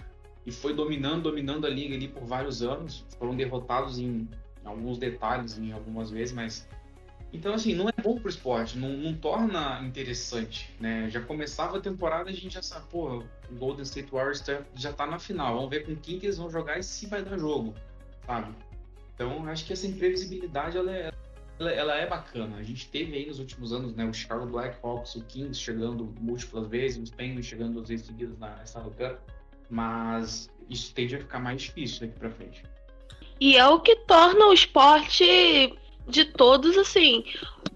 e foi dominando, dominando a liga ali por vários anos, foram derrotados em alguns detalhes em algumas vezes, mas então, assim, não é bom pro esporte, não, não torna interessante, né? Já começava a temporada a gente já sabe, pô, o Golden State Warriors tá, já tá na final, vamos ver com quem que eles vão jogar e se vai dar jogo, sabe? Então, acho que essa imprevisibilidade, ela é, ela, ela, é bacana. A gente teve aí nos últimos anos, né, o Chicago Blackhawks, o Kings chegando múltiplas vezes, os Penguins chegando duas vezes seguidas na Stanley mas isso tende a ficar mais difícil daqui para frente. E é o que torna o esporte de todos, assim,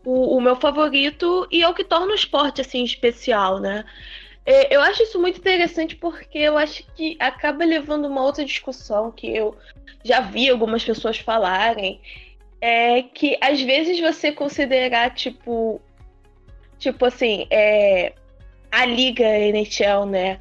o, o, meu favorito e é o que torna o esporte, assim, especial, né? É, eu acho isso muito interessante porque eu acho que acaba levando uma outra discussão que eu já vi algumas pessoas falarem, é que às vezes você considerar, tipo, tipo assim, é, a liga NHL, né?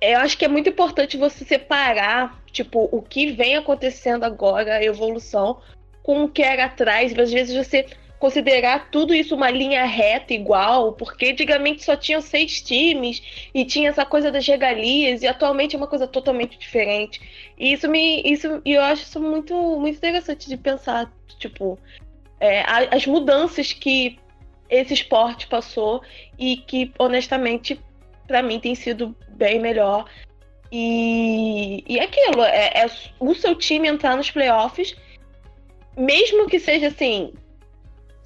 Eu acho que é muito importante você separar, tipo, o que vem acontecendo agora, a evolução, com o que era atrás. Às vezes você considerar tudo isso uma linha reta igual, porque antigamente só tinham seis times e tinha essa coisa das regalias e atualmente é uma coisa totalmente diferente. E isso me, isso, eu acho isso muito, muito interessante de pensar, tipo, é, as mudanças que esse esporte passou e que honestamente para mim tem sido bem melhor. E, e aquilo, é, é o seu time entrar nos playoffs mesmo que seja assim,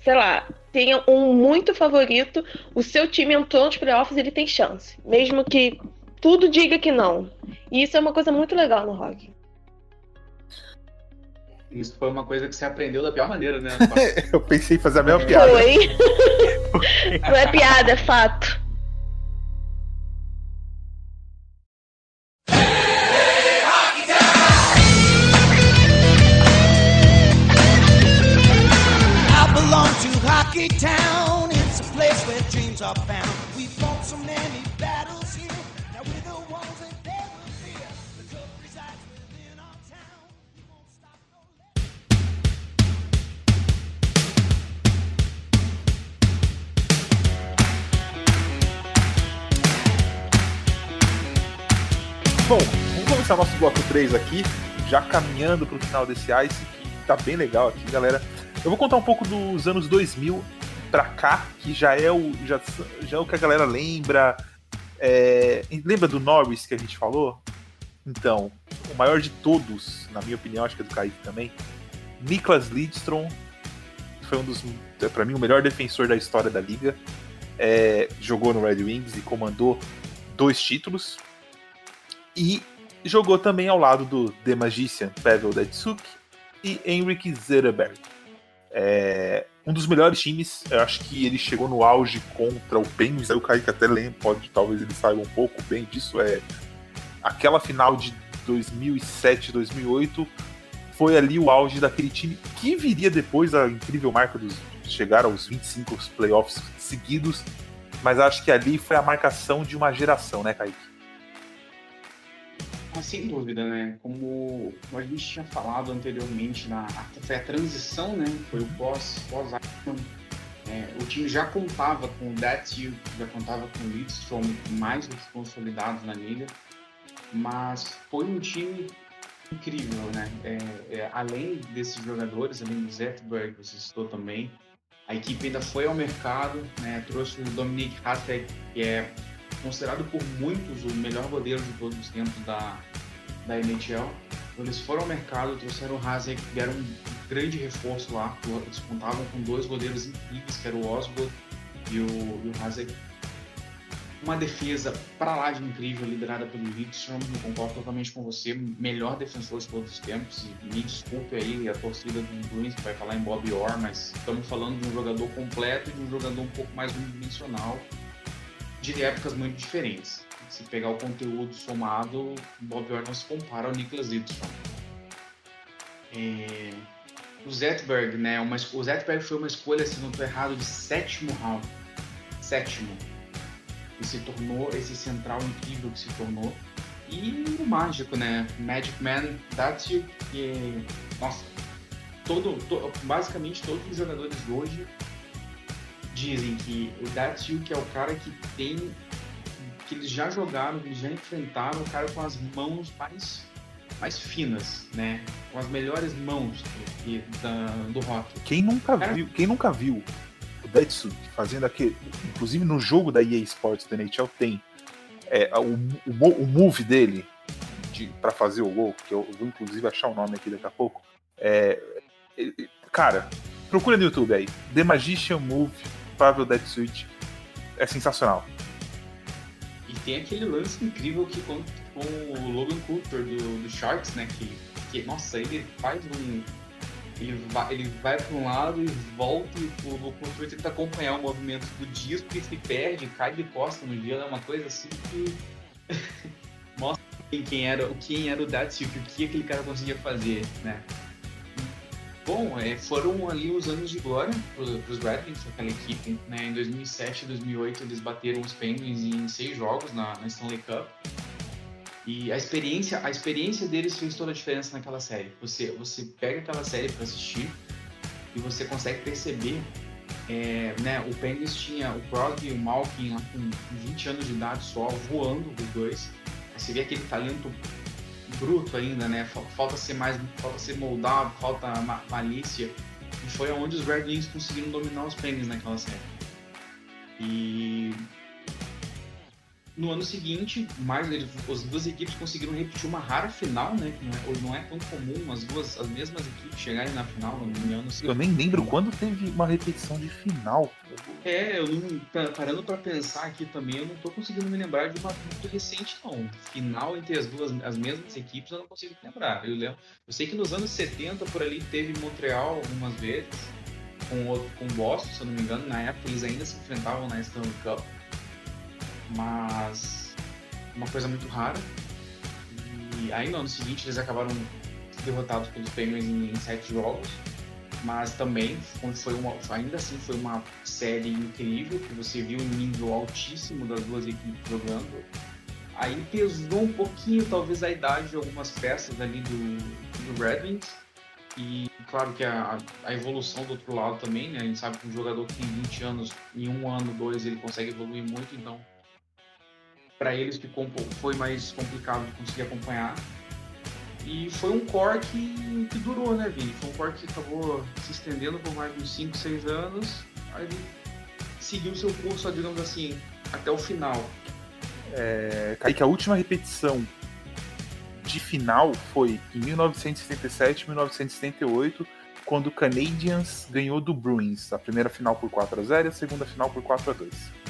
sei lá, tenha um muito favorito, o seu time entrou nos playoffs, ele tem chance. Mesmo que tudo diga que não. E isso é uma coisa muito legal no rock. Isso foi uma coisa que você aprendeu da pior maneira, né? Eu pensei em fazer a mesma piada. Foi. não é piada, é fato. Bom, vamos começar nosso bloco 3 aqui, já caminhando para o final desse Ice, que tá bem legal aqui, galera. Eu vou contar um pouco dos anos 2000 pra cá, que já é o, já, já é o que a galera lembra. É, lembra do Norris que a gente falou? Então, o maior de todos, na minha opinião, acho que é do Kaique também, Niklas Lidstrom, foi um dos, para mim, o melhor defensor da história da liga. É, jogou no Red Wings e comandou dois títulos. E jogou também ao lado do The Magician Pavel Datsuk e Henrik Zetterberg. É, um dos melhores times, eu acho que ele chegou no auge contra o Penguins, aí o Kaique até lembra, pode, talvez ele saiba um pouco bem disso, é aquela final de 2007, 2008 foi ali o auge daquele time que viria depois a incrível marca dos chegar aos 25 playoffs seguidos, mas acho que ali foi a marcação de uma geração, né, Kaique? Ah, sem dúvida, né? Como, a gente tinha falado anteriormente, na, foi a transição, né? Foi o pós, pós é, o time já contava com o Datsil, já contava com o Lidstrom mais do que consolidados na liga, mas foi um time incrível, né? É, é, além desses jogadores, além do Zetberg, você citou também, a equipe ainda foi ao mercado, né? trouxe o Dominic Hasek, que é considerado por muitos o melhor goleiro de todos os tempos da, da NHL. Eles foram ao mercado, trouxeram o Hasek, era um grande reforço lá. Eles contavam com dois goleiros incríveis, que era o Osgood e o, e o uma defesa para lá de incrível, liderada pelo Lidstrom. Concordo totalmente com você. Melhor defensor de todos os tempos. E me desculpe aí a torcida do Bruins vai falar em Bob Orr, mas estamos falando de um jogador completo e de um jogador um pouco mais unidimensional, de épocas muito diferentes. Se pegar o conteúdo somado, Bob Orr não se compara ao Niklas Lidstrom. É... O Zetberg, né? Uma... O Zetberg foi uma escolha, se não estou errado, de sétimo round. Sétimo que se tornou, esse central incrível que se tornou. E o mágico, né? Magic Man Datsuk, que. Nossa, todo, to, basicamente todos os jogadores de hoje dizem que o Datsuk é o cara que tem. que eles já jogaram, que eles já enfrentaram o cara com as mãos mais, mais finas, né? Com as melhores mãos que, da, do rock. Quem nunca cara, viu? Quem nunca viu o fazendo aquele. Inclusive no jogo da EA Sports da NHL tem é, o, o, o move dele de, para fazer o gol, que eu vou inclusive achar o nome aqui daqui a pouco. É, cara, procura no YouTube aí. The Magician Move, Pavel Detsuit. É sensacional. E tem aquele lance incrível que com, com o Logan Cooper do, do Sharks, né? Que, que, nossa, ele faz um ele vai, ele vai para um lado e volta e o construtor tenta acompanhar o movimento do disco e se perde, cai de costa no gelo, é uma coisa assim que mostra quem era, quem era o Datsuk, o que aquele cara conseguia fazer, né? Bom, é, foram ali os anos de glória para os Red Wings, aquela equipe. Né? Em 2007 e 2008 eles bateram os Penguins em seis jogos na, na Stanley Cup. E a experiência, a experiência deles fez toda a diferença naquela série. Você, você pega aquela série para assistir e você consegue perceber, é, né? O Penguins tinha o Crosby e o Malkin lá com 20 anos de idade só, voando os dois. Você vê aquele talento bruto ainda, né? Falta ser mais, falta ser moldado, falta malícia. E foi onde os Red Wings conseguiram dominar os Penguins naquela série. E no ano seguinte, mais as duas equipes conseguiram repetir uma rara final, né? Não é, não é tão comum as duas, as mesmas equipes chegarem na final no ano seguinte. Eu nem lembro quando teve uma repetição de final. É, eu não, parando para pensar aqui também, eu não tô conseguindo me lembrar de uma muito recente, não. Final entre as duas, as mesmas equipes, eu não consigo lembrar. Eu, lembro, eu sei que nos anos 70 por ali teve Montreal algumas vezes, com, com Boston, se eu não me engano, na época eles ainda se enfrentavam na Stanley Cup mas uma coisa muito rara. E aí no ano seguinte eles acabaram derrotados pelos Penguins em, em sete jogos, mas também foi uma, ainda assim foi uma série incrível que você viu um nível altíssimo das duas equipes jogando. Aí pesou um pouquinho talvez a idade de algumas peças ali do, do Red Wings. E claro que a, a, evolução do outro lado também, né? A gente sabe que um jogador que tem 20 anos, em um ano, dois, ele consegue evoluir muito, então para eles que foi mais complicado de conseguir acompanhar. E foi um core que, que durou, né, Vini? Foi um core que acabou se estendendo por mais de uns 5, 6 anos. Aí seguiu seu curso, digamos assim, até o final. É, Kaique, a última repetição de final foi em 1977 1978, quando o Canadiens ganhou do Bruins. A primeira final por 4 a 0 e a segunda final por 4 a 2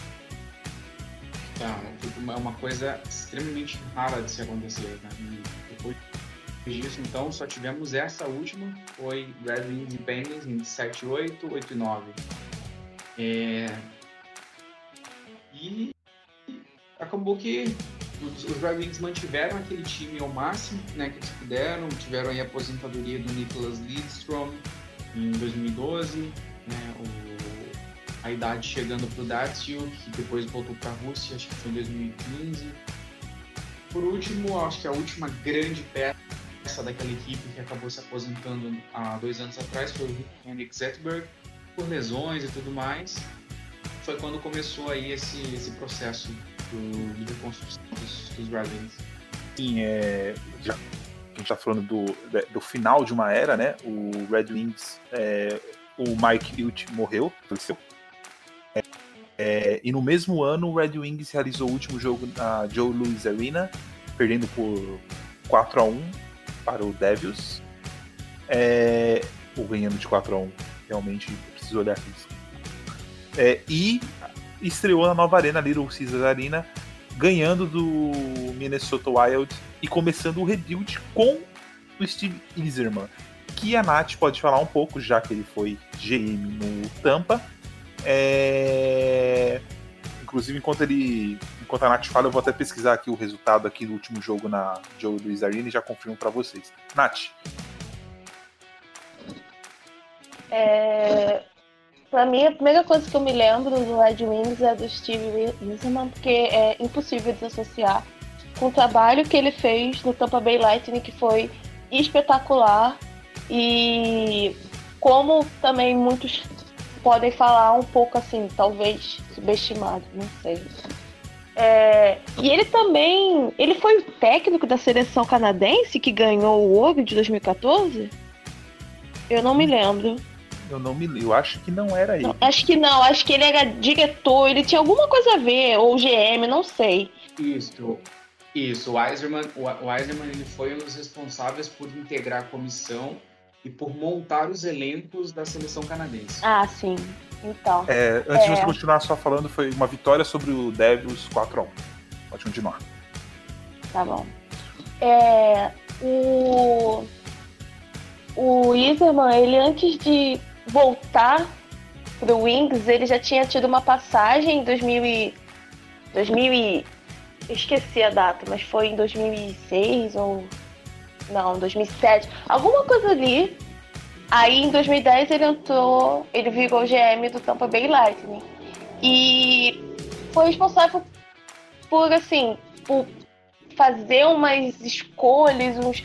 é uma coisa extremamente rara de se acontecer. Né? E disso, então, só tivemos essa última, foi Red Wings e Penguins em 7 8, 8 e 9. É... E acabou que os, Red Wings mantiveram aquele time ao máximo né, que eles puderam, tiveram a aposentadoria do Nicholas Lidstrom em 2012, né, o, a idade chegando para o Datsuk, que depois voltou para a Rússia, acho que foi em 2015. Por último, acho que a última grande peça daquela equipe que acabou se aposentando há dois anos atrás foi o Henrik Zetterberg, por lesões e tudo mais. Foi quando começou aí esse, esse processo do, de reconstrução dos, dos Wings. Sim, é, já, a gente tá falando do, do final de uma era, né? O Red Wings, é, o Mike Hilt morreu, faleceu. É, é, e no mesmo ano, o Red Wings realizou o último jogo na Joe Louis Arena, perdendo por 4 a 1 para o Devils. É, ou ganhando de 4 a 1 Realmente preciso olhar aqui. É, e estreou na nova arena, Little Caesars Arena, ganhando do Minnesota Wild e começando o rebuild com o Steve Iserman, que a Nath pode falar um pouco, já que ele foi GM no Tampa. É... Inclusive, enquanto ele. Enquanto a Nath fala, eu vou até pesquisar aqui o resultado aqui do último jogo na Joe Luiz Arena e já confirmo para vocês. Nath. É, Pra mim, a primeira coisa que eu me lembro do Red Wings é do Steve Yzerman, porque é impossível desassociar com o trabalho que ele fez no Tampa Bay Lightning, que foi espetacular, e como também muitos podem falar um pouco assim, talvez subestimado, não sei. É, e ele também, ele foi o técnico da seleção canadense que ganhou o ouro de 2014? Eu não me lembro. Eu não me eu acho que não era ele. Não, acho que não, acho que ele era diretor, ele tinha alguma coisa a ver, ou GM, não sei. Isso. Isso, o Eiserman, o Eiserman ele foi um dos responsáveis por integrar a comissão e por montar os elencos da seleção canadense. Ah, sim. Então. É, antes é... de você continuar só falando, foi uma vitória sobre o Devils 4x1. Pode continuar. Tá bom. É, o o Iserman, ele antes de voltar pro Wings, ele já tinha tido uma passagem em 2000 e, 2000 e, esqueci a data, mas foi em 2006 ou não, 2007, alguma coisa ali. Aí em 2010 ele entrou, ele virou GM do Tampa Bay Lightning e foi responsável por assim, por fazer umas escolhas, uns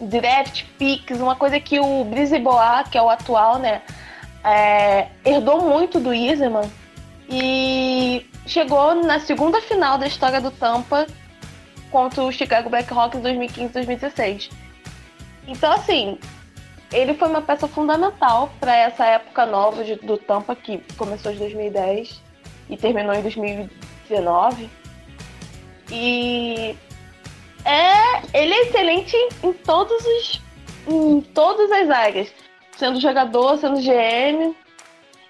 draft picks, uma coisa que o Brisebois, que é o atual, né, é, herdou muito do Iserman e chegou na segunda final da história do Tampa contra o Chicago Blackhawks em 2015-2016. Então, assim, ele foi uma peça fundamental para essa época nova de, do Tampa, que começou em 2010 e terminou em 2019. E é, ele é excelente em todos os em todas as áreas, sendo jogador, sendo GM.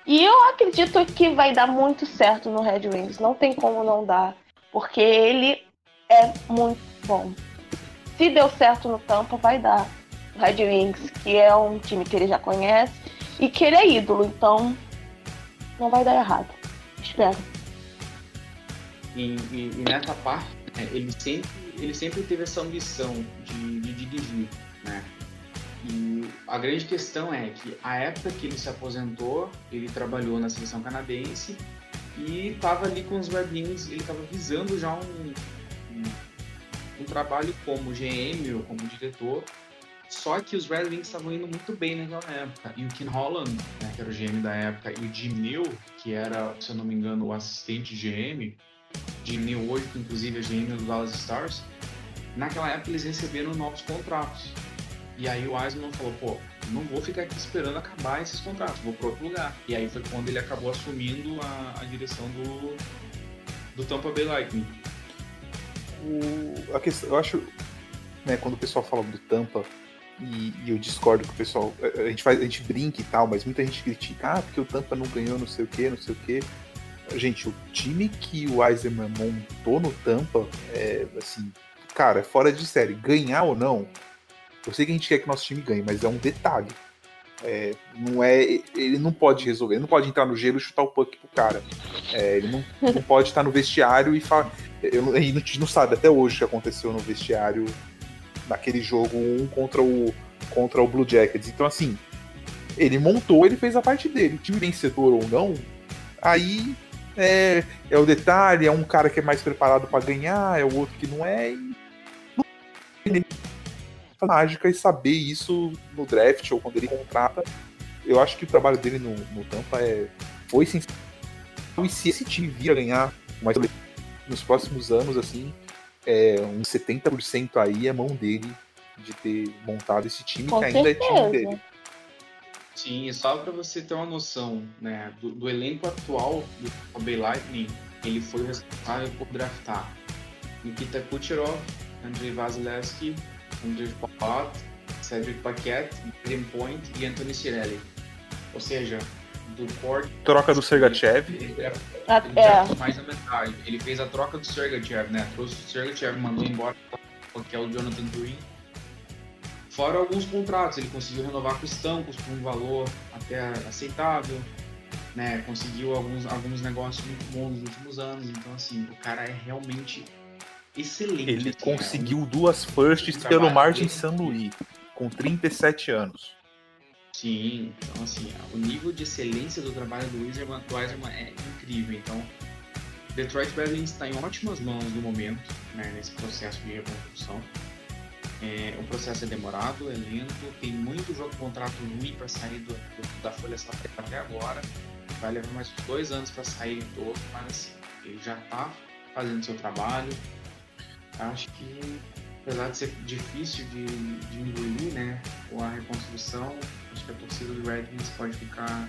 E eu acredito que vai dar muito certo no Red Wings, não tem como não dar, porque ele é muito bom. Se deu certo no Tampa, vai dar. Red Wings, que é um time que ele já conhece e que ele é ídolo, então não vai dar errado. Espero. E, e, e nessa parte, é, ele sempre ele sempre teve essa ambição de, de dirigir, né? E a grande questão é que a época que ele se aposentou, ele trabalhou na seleção canadense e estava ali com os Red Wings, ele estava visando já um, um, um, trabalho como GM ou como diretor. Só que os Red Wings estavam indo muito bem naquela época. E o Ken Holland, né, que era o GM da época, e o Jim Neal, que era, se eu não me engano, o assistente GM, de New hoje, inclusive é GM do Dallas Stars, naquela época eles receberam novos contratos. E aí o Eisman falou, pô, não vou ficar aqui esperando acabar esses contratos, vou para outro lugar. E aí foi quando ele acabou assumindo a, a direção do, do Tampa Bay Lightning. O, a questão, eu acho, né, quando o pessoal fala do Tampa, e, e, eu discordo que o pessoal, a gente, faz, a gente brinca e tal, mas muita gente critica, ah, porque o Tampa não ganhou não sei o que, não sei o que. Gente, o time que o Eisenman montou no Tampa é assim, cara, é fora de série. Ganhar ou não, eu sei que a gente quer que nosso time ganhe, mas é um detalhe. É, não é, ele não pode resolver, ele não pode entrar no gelo e chutar o puck pro cara. É, ele não, não pode estar no vestiário e falar. Eu, a gente não sabe até hoje o que aconteceu no vestiário naquele jogo um contra o, contra o Blue Jackets. Então, assim, ele montou, ele fez a parte dele. Time vencedor ou não, aí é, é o detalhe, é um cara que é mais preparado para ganhar, é o outro que não é. E... Mágica e saber isso no draft ou quando ele contrata. Eu acho que o trabalho dele no, no Tampa é, foi sensacional. E se esse time vir a ganhar mais nos próximos anos, assim, é, uns 70% aí é mão dele de ter montado esse time, Com que ainda certeza. é time dele. Sim, só para você ter uma noção, né, do, do elenco atual do Bay Lightning, ele foi o responsável por draftar Nikita Kucherov, Andrei Vasilevsky, Andrei Palat, Cedric Paquette, Braden Point e Anthony Cirelli. Ou seja, do core Troca do Sergachev. ele Ah, ele é. draftou mais da metade. Ele fez a troca do Sergachev, né? Trouxe o Sergachev, mandou embora que é o Jonathan Green. Fora alguns contratos, ele conseguiu renovar com o Stampos por um valor até aceitável, né? Conseguiu alguns, alguns negócios muito bons nos últimos anos. Então, assim, o cara é realmente excelente. Ele assim, conseguiu duas firsts pelo Martin. San Luis, com 37 anos. Sim, então assim, o nível de excelência do trabalho do Wiserman, do é incrível. Então, Detroit Wings está em ótimas mãos no momento, né, nesse processo de reconstrução. É, o processo é demorado, é lento, tem muito jogo contrato ruim para sair do, do- da folha salarial até agora. Vai levar mais uns dois anos para sair todo, mas assim, ele já está fazendo seu trabalho. Acho que, apesar de ser difícil de, de engolir, né, com a reconstrução, acho que a torcida do Red Wings pode ficar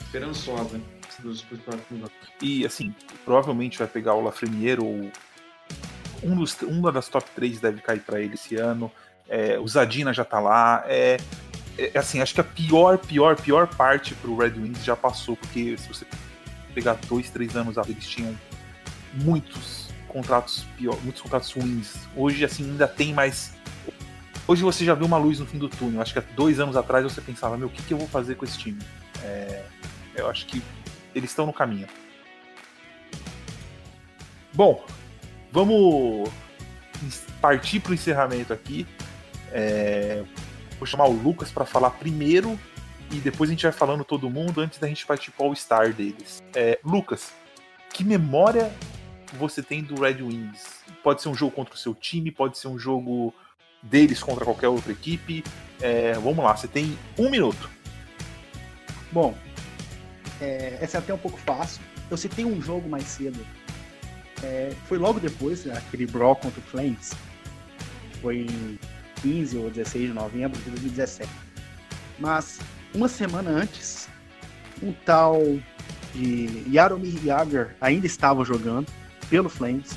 esperançosa dos próximos anos. E assim, provavelmente vai pegar o Lafreniere ou um dos, uma das top 3 deve cair para ele esse ano. É, o Zadina já tá lá. É, é, assim, acho que a pior, pior, pior parte pro Red Wings já passou, porque se você pegar dois, três anos atrás, eles tinham muitos contratos pior, muitos contratos ruins. Hoje, assim, ainda tem mais. Hoje você já viu uma luz no fim do túnel. Acho que há dois anos atrás você pensava, meu, o que, que eu vou fazer com esse time? É, eu acho que eles estão no caminho. Bom, vamos partir para o encerramento aqui. É, vou chamar o Lucas para falar primeiro e depois a gente vai falando todo mundo antes da gente partir para o All-Star deles. É, Lucas, que memória você tem do Red Wings? Pode ser um jogo contra o seu time, pode ser um jogo deles contra qualquer outra equipe. É, vamos lá, você tem um minuto. Bom, é, essa é até um pouco fácil. Eu citei um jogo mais cedo. É, foi logo depois, né, aquele Brawl contra o Flames. Foi em 15 ou 16 de novembro de 2017. Mas, uma semana antes, um tal de Jaromir Jagr ainda estava jogando pelo Flames.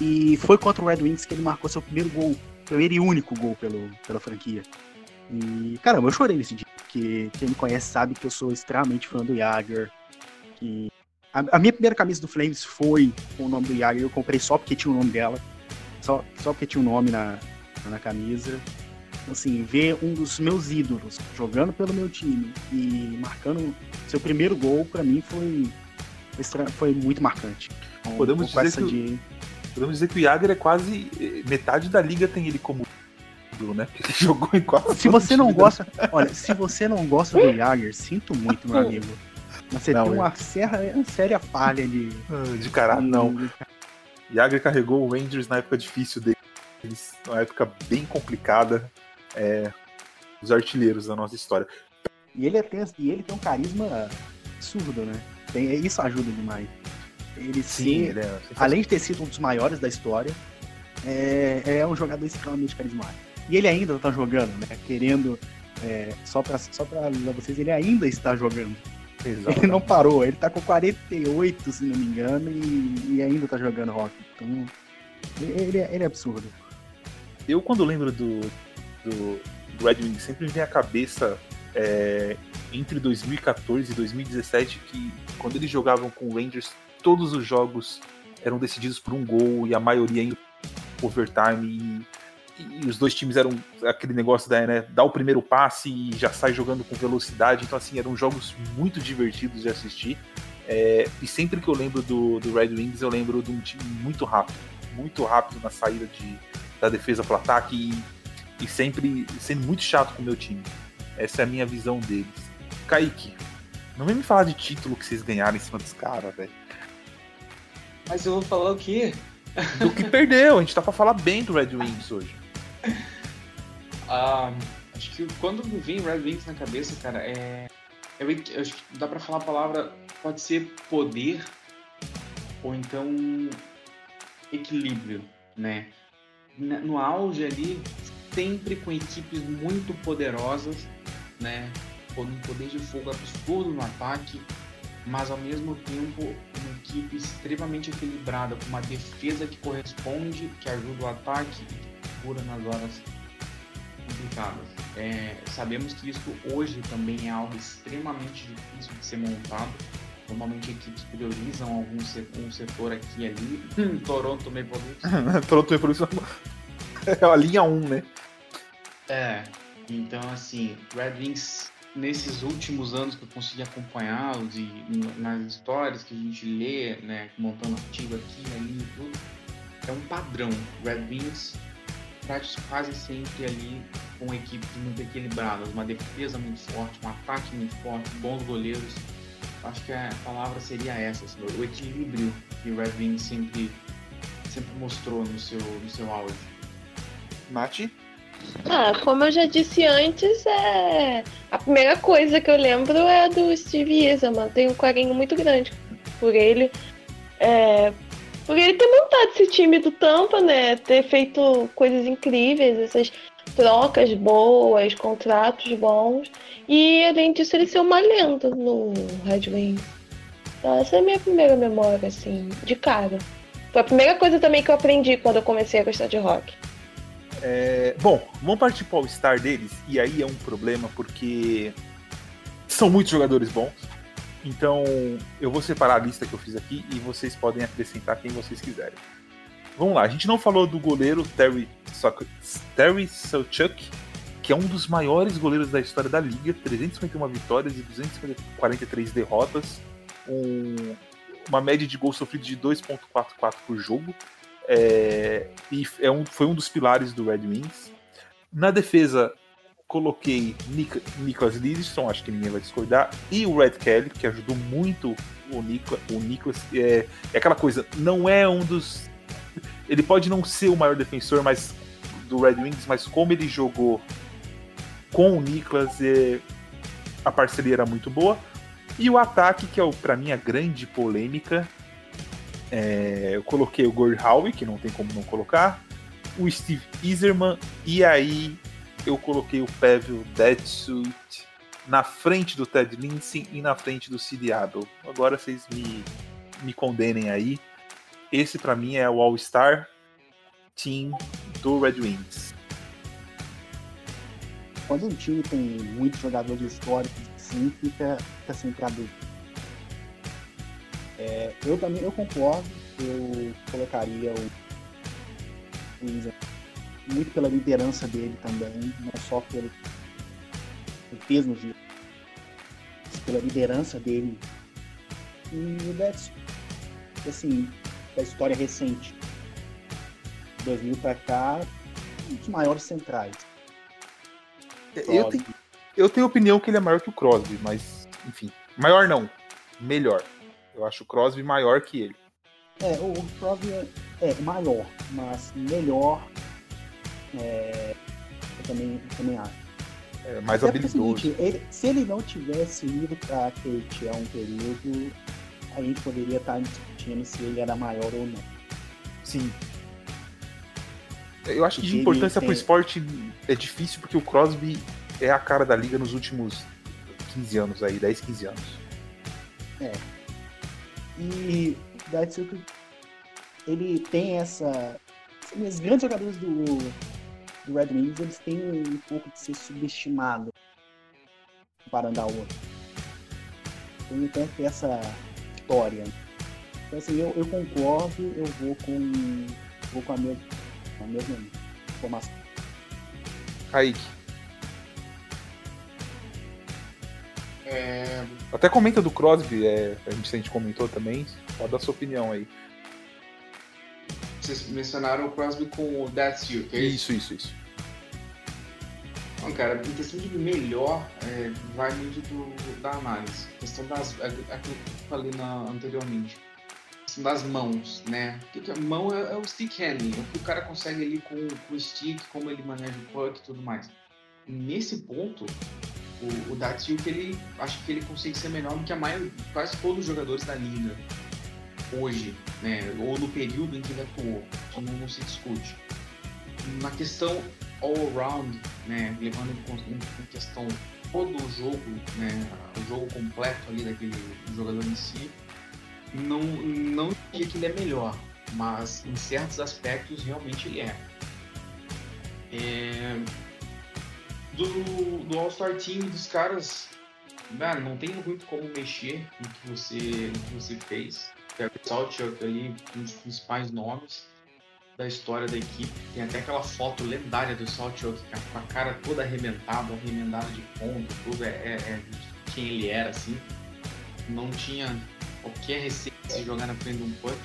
E foi contra o Red Wings que ele marcou seu primeiro gol. Primeiro e único gol pelo, pela franquia. E, caramba, eu chorei nesse dia. Porque quem me conhece sabe que eu sou extremamente fã do Jagger. Que a, a minha primeira camisa do Flames foi com o nome do Jagger. Eu comprei só porque tinha o nome dela. Só, só porque tinha o nome na, na camisa. Assim, ver um dos meus ídolos jogando pelo meu time e marcando seu primeiro gol, pra mim foi, foi, muito marcante. Então, Podemos com dizer essa que de- Podemos dizer que o Jagger é quase. eh, Metade da liga tem ele como né? Porque ele jogou em quase. Se você não gosta, olha, se você não gosta do Jagger, sinto muito, meu amigo. Mas você Não, tem é. uma, serra, uma séria falha de. Ah, De caralho, não. Jagger carregou o Rangers na época difícil deles, uma época bem complicada. É, os artilheiros da nossa história. E ele, é, tem, e ele tem um carisma absurdo, né? Tem, isso ajuda demais. Ele ser, ele é além de ter sido um dos maiores da história, é, é um jogador extremamente carismático. E ele ainda tá jogando, né? Querendo. é, só pra, só pra avisar vocês, ele ainda está jogando. Exato. Ele não parou, ele tá com 48, se não me engano, e, e ainda tá jogando rock. Então, ele, é- ele é absurdo. Eu, quando lembro do, do, do Red Wings, sempre vem à cabeça é, entre 2014 e 2017 que quando eles jogavam com o Rangers, todos os jogos eram decididos por um gol e a maioria pro overtime. e os dois times eram aquele negócio da né, dar o primeiro passe e já sai jogando com velocidade. Então, assim, eram jogos muito divertidos de assistir. É, e sempre que eu lembro do, do Red Wings, eu lembro de um time muito rápido, muito rápido na saída de, da defesa para ataque e, e, sempre sendo muito chato com o meu time. Essa é a minha visão deles. Kaique, não vem me falar de título que vocês ganharam em cima dos caras, velho. Mas eu vou falar o quê? Do que perdeu, a gente tá pra falar bem do Red Wings hoje. Ah, acho que quando vem Red Wings na cabeça, cara, é. Eu, eu acho que dá pra falar a palavra. Pode ser poder ou então equilíbrio, né? No auge ali, sempre com equipes muito poderosas, né? Com um poder de fogo absurdo no ataque, mas ao mesmo tempo uma equipe extremamente equilibrada, com uma defesa que corresponde, que ajuda o ataque e segura nas horas complicadas. É, sabemos que isso hoje também é algo extremamente difícil de ser montado. Normalmente equipes priorizam algum setor, um setor aqui e ali. Toronto Maple Leafs. Toronto Maple Leafs é a linha 1, né? É, então assim, Red Wings nesses últimos anos que eu consegui acompanhá-los e nas histórias que a gente lê, né, montando artigo aqui, ali e tudo, é um padrão. Red Wings quase sempre ali com equipes muito equilibradas, uma defesa muito forte, um ataque muito forte, bons goleiros. Acho que a palavra seria essa, assim, o equilíbrio que o Red Wings sempre, sempre mostrou no seu, no seu auge. Mate? Ah, como eu já disse antes, é a primeira coisa que eu lembro é do Steve Eisenman. Tenho um carinho muito grande por ele. É, por ele ter montado esse time do Tampa, né? Ter feito coisas incríveis, essas trocas boas, contratos bons. E além disso, ele ser uma lenda no Red Wings. Então, essa é a minha primeira memória, assim, de cara. Foi a primeira coisa também que eu aprendi quando eu comecei a gostar de rock. É, bom, vamos partir para o All-Star deles, e aí é um problema porque são muitos jogadores bons. Então eu vou separar a lista que eu fiz aqui e vocês podem acrescentar quem vocês quiserem. Vamos lá, a gente não falou do goleiro Terry, Terry Sawchuk, que é um dos maiores goleiros da história da liga, 351 vitórias e 243 derrotas, um, uma média de gols sofridos de 2.44 por jogo. É, e é um, foi um dos pilares do Red Wings. Na defesa, coloquei Nick, Nicholas Lidstrom, acho que ninguém vai discordar, e o Red Kelly, que ajudou muito o, Nicolas. O Nicholas é, é, aquela coisa, não é um dos. Ele pode não ser o maior defensor mas, do Red Wings, mas como ele jogou com o Nicholas, é, a parceria era muito boa. E o ataque, que é para mim a grande polêmica, é, eu coloquei o Gord Howe, que não tem como não colocar, o Steve Iserman, e aí eu coloquei o Pavel Detsuit na frente do Ted Lindsay e na frente do Sid Abel. Agora vocês me, me condenem aí. Esse para mim é o All-Star Team do Red Wings. Quando um time tem muitos jogadores históricos, sim, fica, fica sempre a dúvida. É, eu também eu concordo, eu colocaria o, o muito pela liderança dele também, não só pelo, peso no giro, mas pela liderança dele. E o Betts, assim, da história recente, 2000 para cá, um dos maiores centrais. Eu tenho, eu tenho opinião que ele é maior que o Crosby, mas, enfim, maior não, melhor. Eu acho o Crosby maior que ele. É, o, Crosby é, é, maior, mas melhor. É, eu, também, eu também acho. É, mais Até habilidoso. É seguinte, ele, se ele não tivesse ido para Kate há um período, a gente poderia estar discutindo se ele era maior ou não. Sim. Eu acho que de importância para o esporte é difícil porque o Crosby é a cara da liga nos últimos 15 anos aí, 10, 15 anos. É, e Daisuke, ele tem essa. Os grandes jogadores do, do Red Wings, eles têm um pouco de ser subestimado comparando a outro. Então ele tem essa história. Então assim, eu, eu concordo, eu vou com. vou com a mesma, a mesma informação. Kaique. É, Até comenta do Crosby, é, a gente, a gente comentou também. Pode dar sua opinião aí. vocês mencionaram o Crosby com o That's You, que é isso? Isso, isso. Não, cara, em questão de melhor, é, vai muito do, da análise. A questão das. é- é Aquilo que eu falei na- anteriormente. A questão das mãos, né? O que que é? Mão é, é o stick handling, é o que o cara consegue ali com, com o stick, como ele maneja o puck e tudo mais. Nesse ponto, o, o Datsuk, ele acho que ele consegue ser melhor do que a maioria, quase todos os jogadores da liga hoje, né? Ou no período em que ele atuou. Isso não, não se discute. Na questão all-around, né, levando em em questão todo o jogo, né, o jogo completo ali daquele jogador em si, não, não diria que ele é melhor, mas em certos aspectos realmente ele é. É, do, do All-Star Team dos caras, mano, não tem muito como mexer no que você, no que você fez. Gary Salchuk ali, um dos principais nomes da história da equipe. Tem até aquela foto lendária do Salchuk com a cara toda arrebentada, arremendada de ponto, tudo é, é, é quem ele era, assim. Não tinha qualquer receita de jogar na frente de um puck.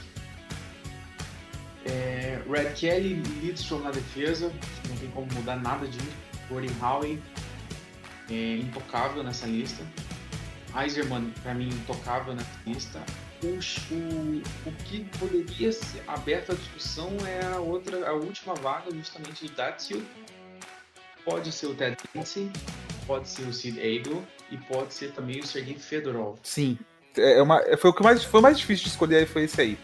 É, Red Kelly, Lidstrom na defesa, não tem como mudar nada disso. Gordon Howe, é, intocável nessa lista. Eiserman, pra mim, intocável nessa lista. O, o, que poderia ser aberto à discussão é a outra, a última vaga, justamente do Datsio. Pode ser o Ted Lindsay, pode ser o Sid Abel e pode ser também o Sergei Fedorov. Sim. É uma, foi o que mais foi mais difícil de escolher foi esse aí.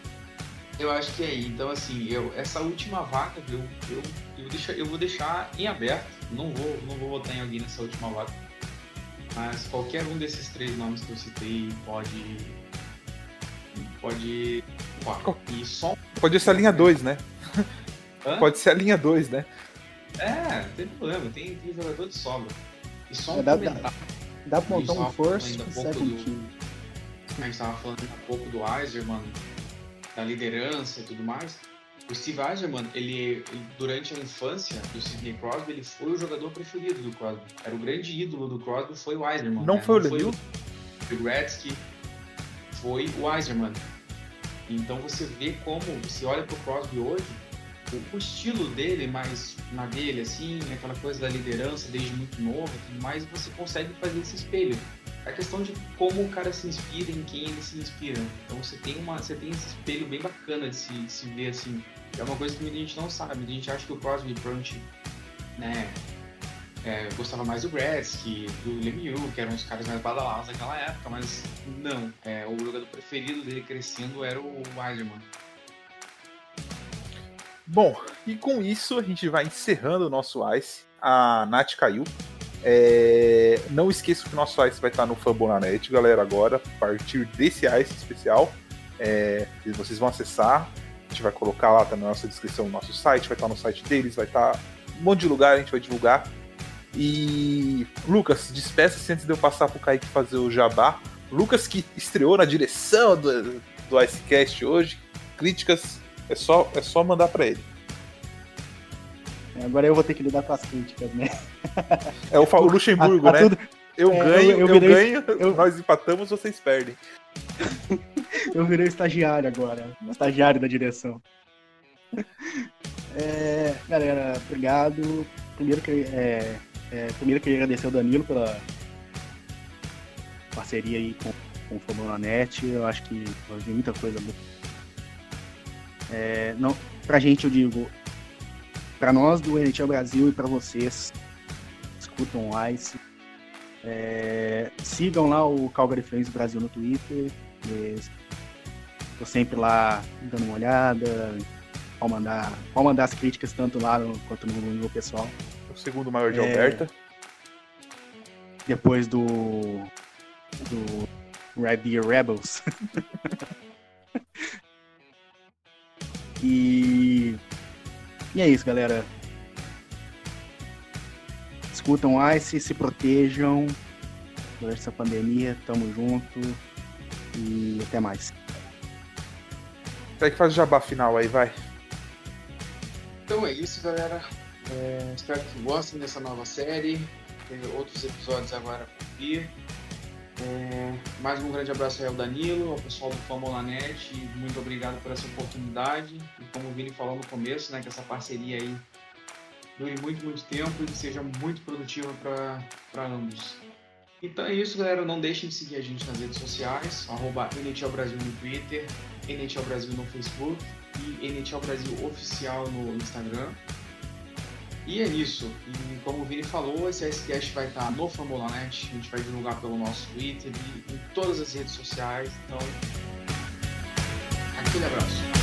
Eu acho que é aí. Então, assim, eu, essa última vaga eu, eu, eu, deixa, eu vou deixar em aberto. Não vou, não vou votar em alguém nessa última vaga. Mas qualquer um desses três nomes que eu citei pode. Pode. E só. Pode ser a linha 2, né? Hã? Pode ser a linha 2, né? É, não tem problema, tem, tem jogador de sobra. E só um É, dá- dá- comentário. Dá pra montar Isso, um force second do- team. a gente estava falando um pouco do Eiserman, da liderança e tudo mais. O Steve Eiserman, ele, ele, durante a infância do Sidney Crosby, ele foi o jogador preferido do Crosby. Era o grande ídolo do Crosby, foi o Eiserman. Não né? foi o Lemieux? o Gretzky, foi o Eiserman. Então você vê como, você olha pro Crosby hoje, o, o estilo dele, mais na dele, assim, aquela coisa da liderança desde muito novo e tudo mais, você consegue fazer esse espelho. É a questão de como o cara se inspira, em quem ele se inspira. Então você tem, uma, você tem esse espelho bem bacana de se, de se ver, assim. É uma coisa que muita gente não sabe. Muita gente acha que o Crosby provavelmente, né, é, gostava mais do Gretzky, do Lemieux, que eram os caras mais badalados naquela época, mas não. É, o jogador preferido dele crescendo era o Weiserman. Bom, e com isso a gente vai encerrando o nosso Ice. A Nath caiu. É, Não esqueça que o nosso Ice vai estar no Fambonanet, galera, agora, a partir desse Ice especial. É, Vocês vão acessar, a gente vai colocar lá tá na nossa descrição o nosso site, vai estar no site deles, vai estar um monte de lugar, a gente vai divulgar. E Lucas, despeça-se antes de eu passar pro Kaique fazer o jabá. Lucas que estreou na direção do, do Icecast hoje. Críticas, é só, é só mandar para ele. Agora eu vou ter que lidar com as críticas, né? É o, o Luxemburgo, A- a né? tudo- Eu É, eu- ganho, eu eu, virei- ganho, eu- nós empatamos, vocês perdem. Eu virei estagiário agora, estagiário da direção. É, galera, obrigado. Primeiro que é, é, primeiro queria agradecer ao Danilo pela parceria aí com, com o Fórmula Net. Eu acho que vai vir muita coisa boa. É, não, pra gente eu digo, pra nós do NHL Brasil e pra vocês, escutam o Ice. É, sigam lá o Calgary Flames Brasil no Twitter. Estou sempre lá dando uma olhada. Pode mandar, pode mandar as críticas tanto lá no- quanto no meu pessoal. O segundo maior de É. Alberta. Depois do. do Red Deer Rebels. e. E é isso, galera. Escutam Ice, se protejam durante essa pandemia. Tamo junto. E até mais. Kaique faz o jabá final aí, vai. Então é isso, galera. É, espero que gostem dessa nova série. Tem outros episódios agora por vir. É, mais um grande abraço aí ao Danilo, ao pessoal do Fórmula Net. Muito obrigado por essa oportunidade. E como o Vini falou no começo, né, que essa parceria aí dure muito, muito tempo e que seja muito produtiva para ambos. Então é isso, galera. Não deixem de seguir a gente nas redes sociais, arroba NHL Brasil no Twitter, NHL Brasil no Facebook e NHL Brasil Oficial no Instagram. E é isso. E como o Vini falou, esse Icecast vai estar no Fórmula Net. A gente vai divulgar pelo nosso Twitter e em todas as redes sociais. Então, aquele abraço.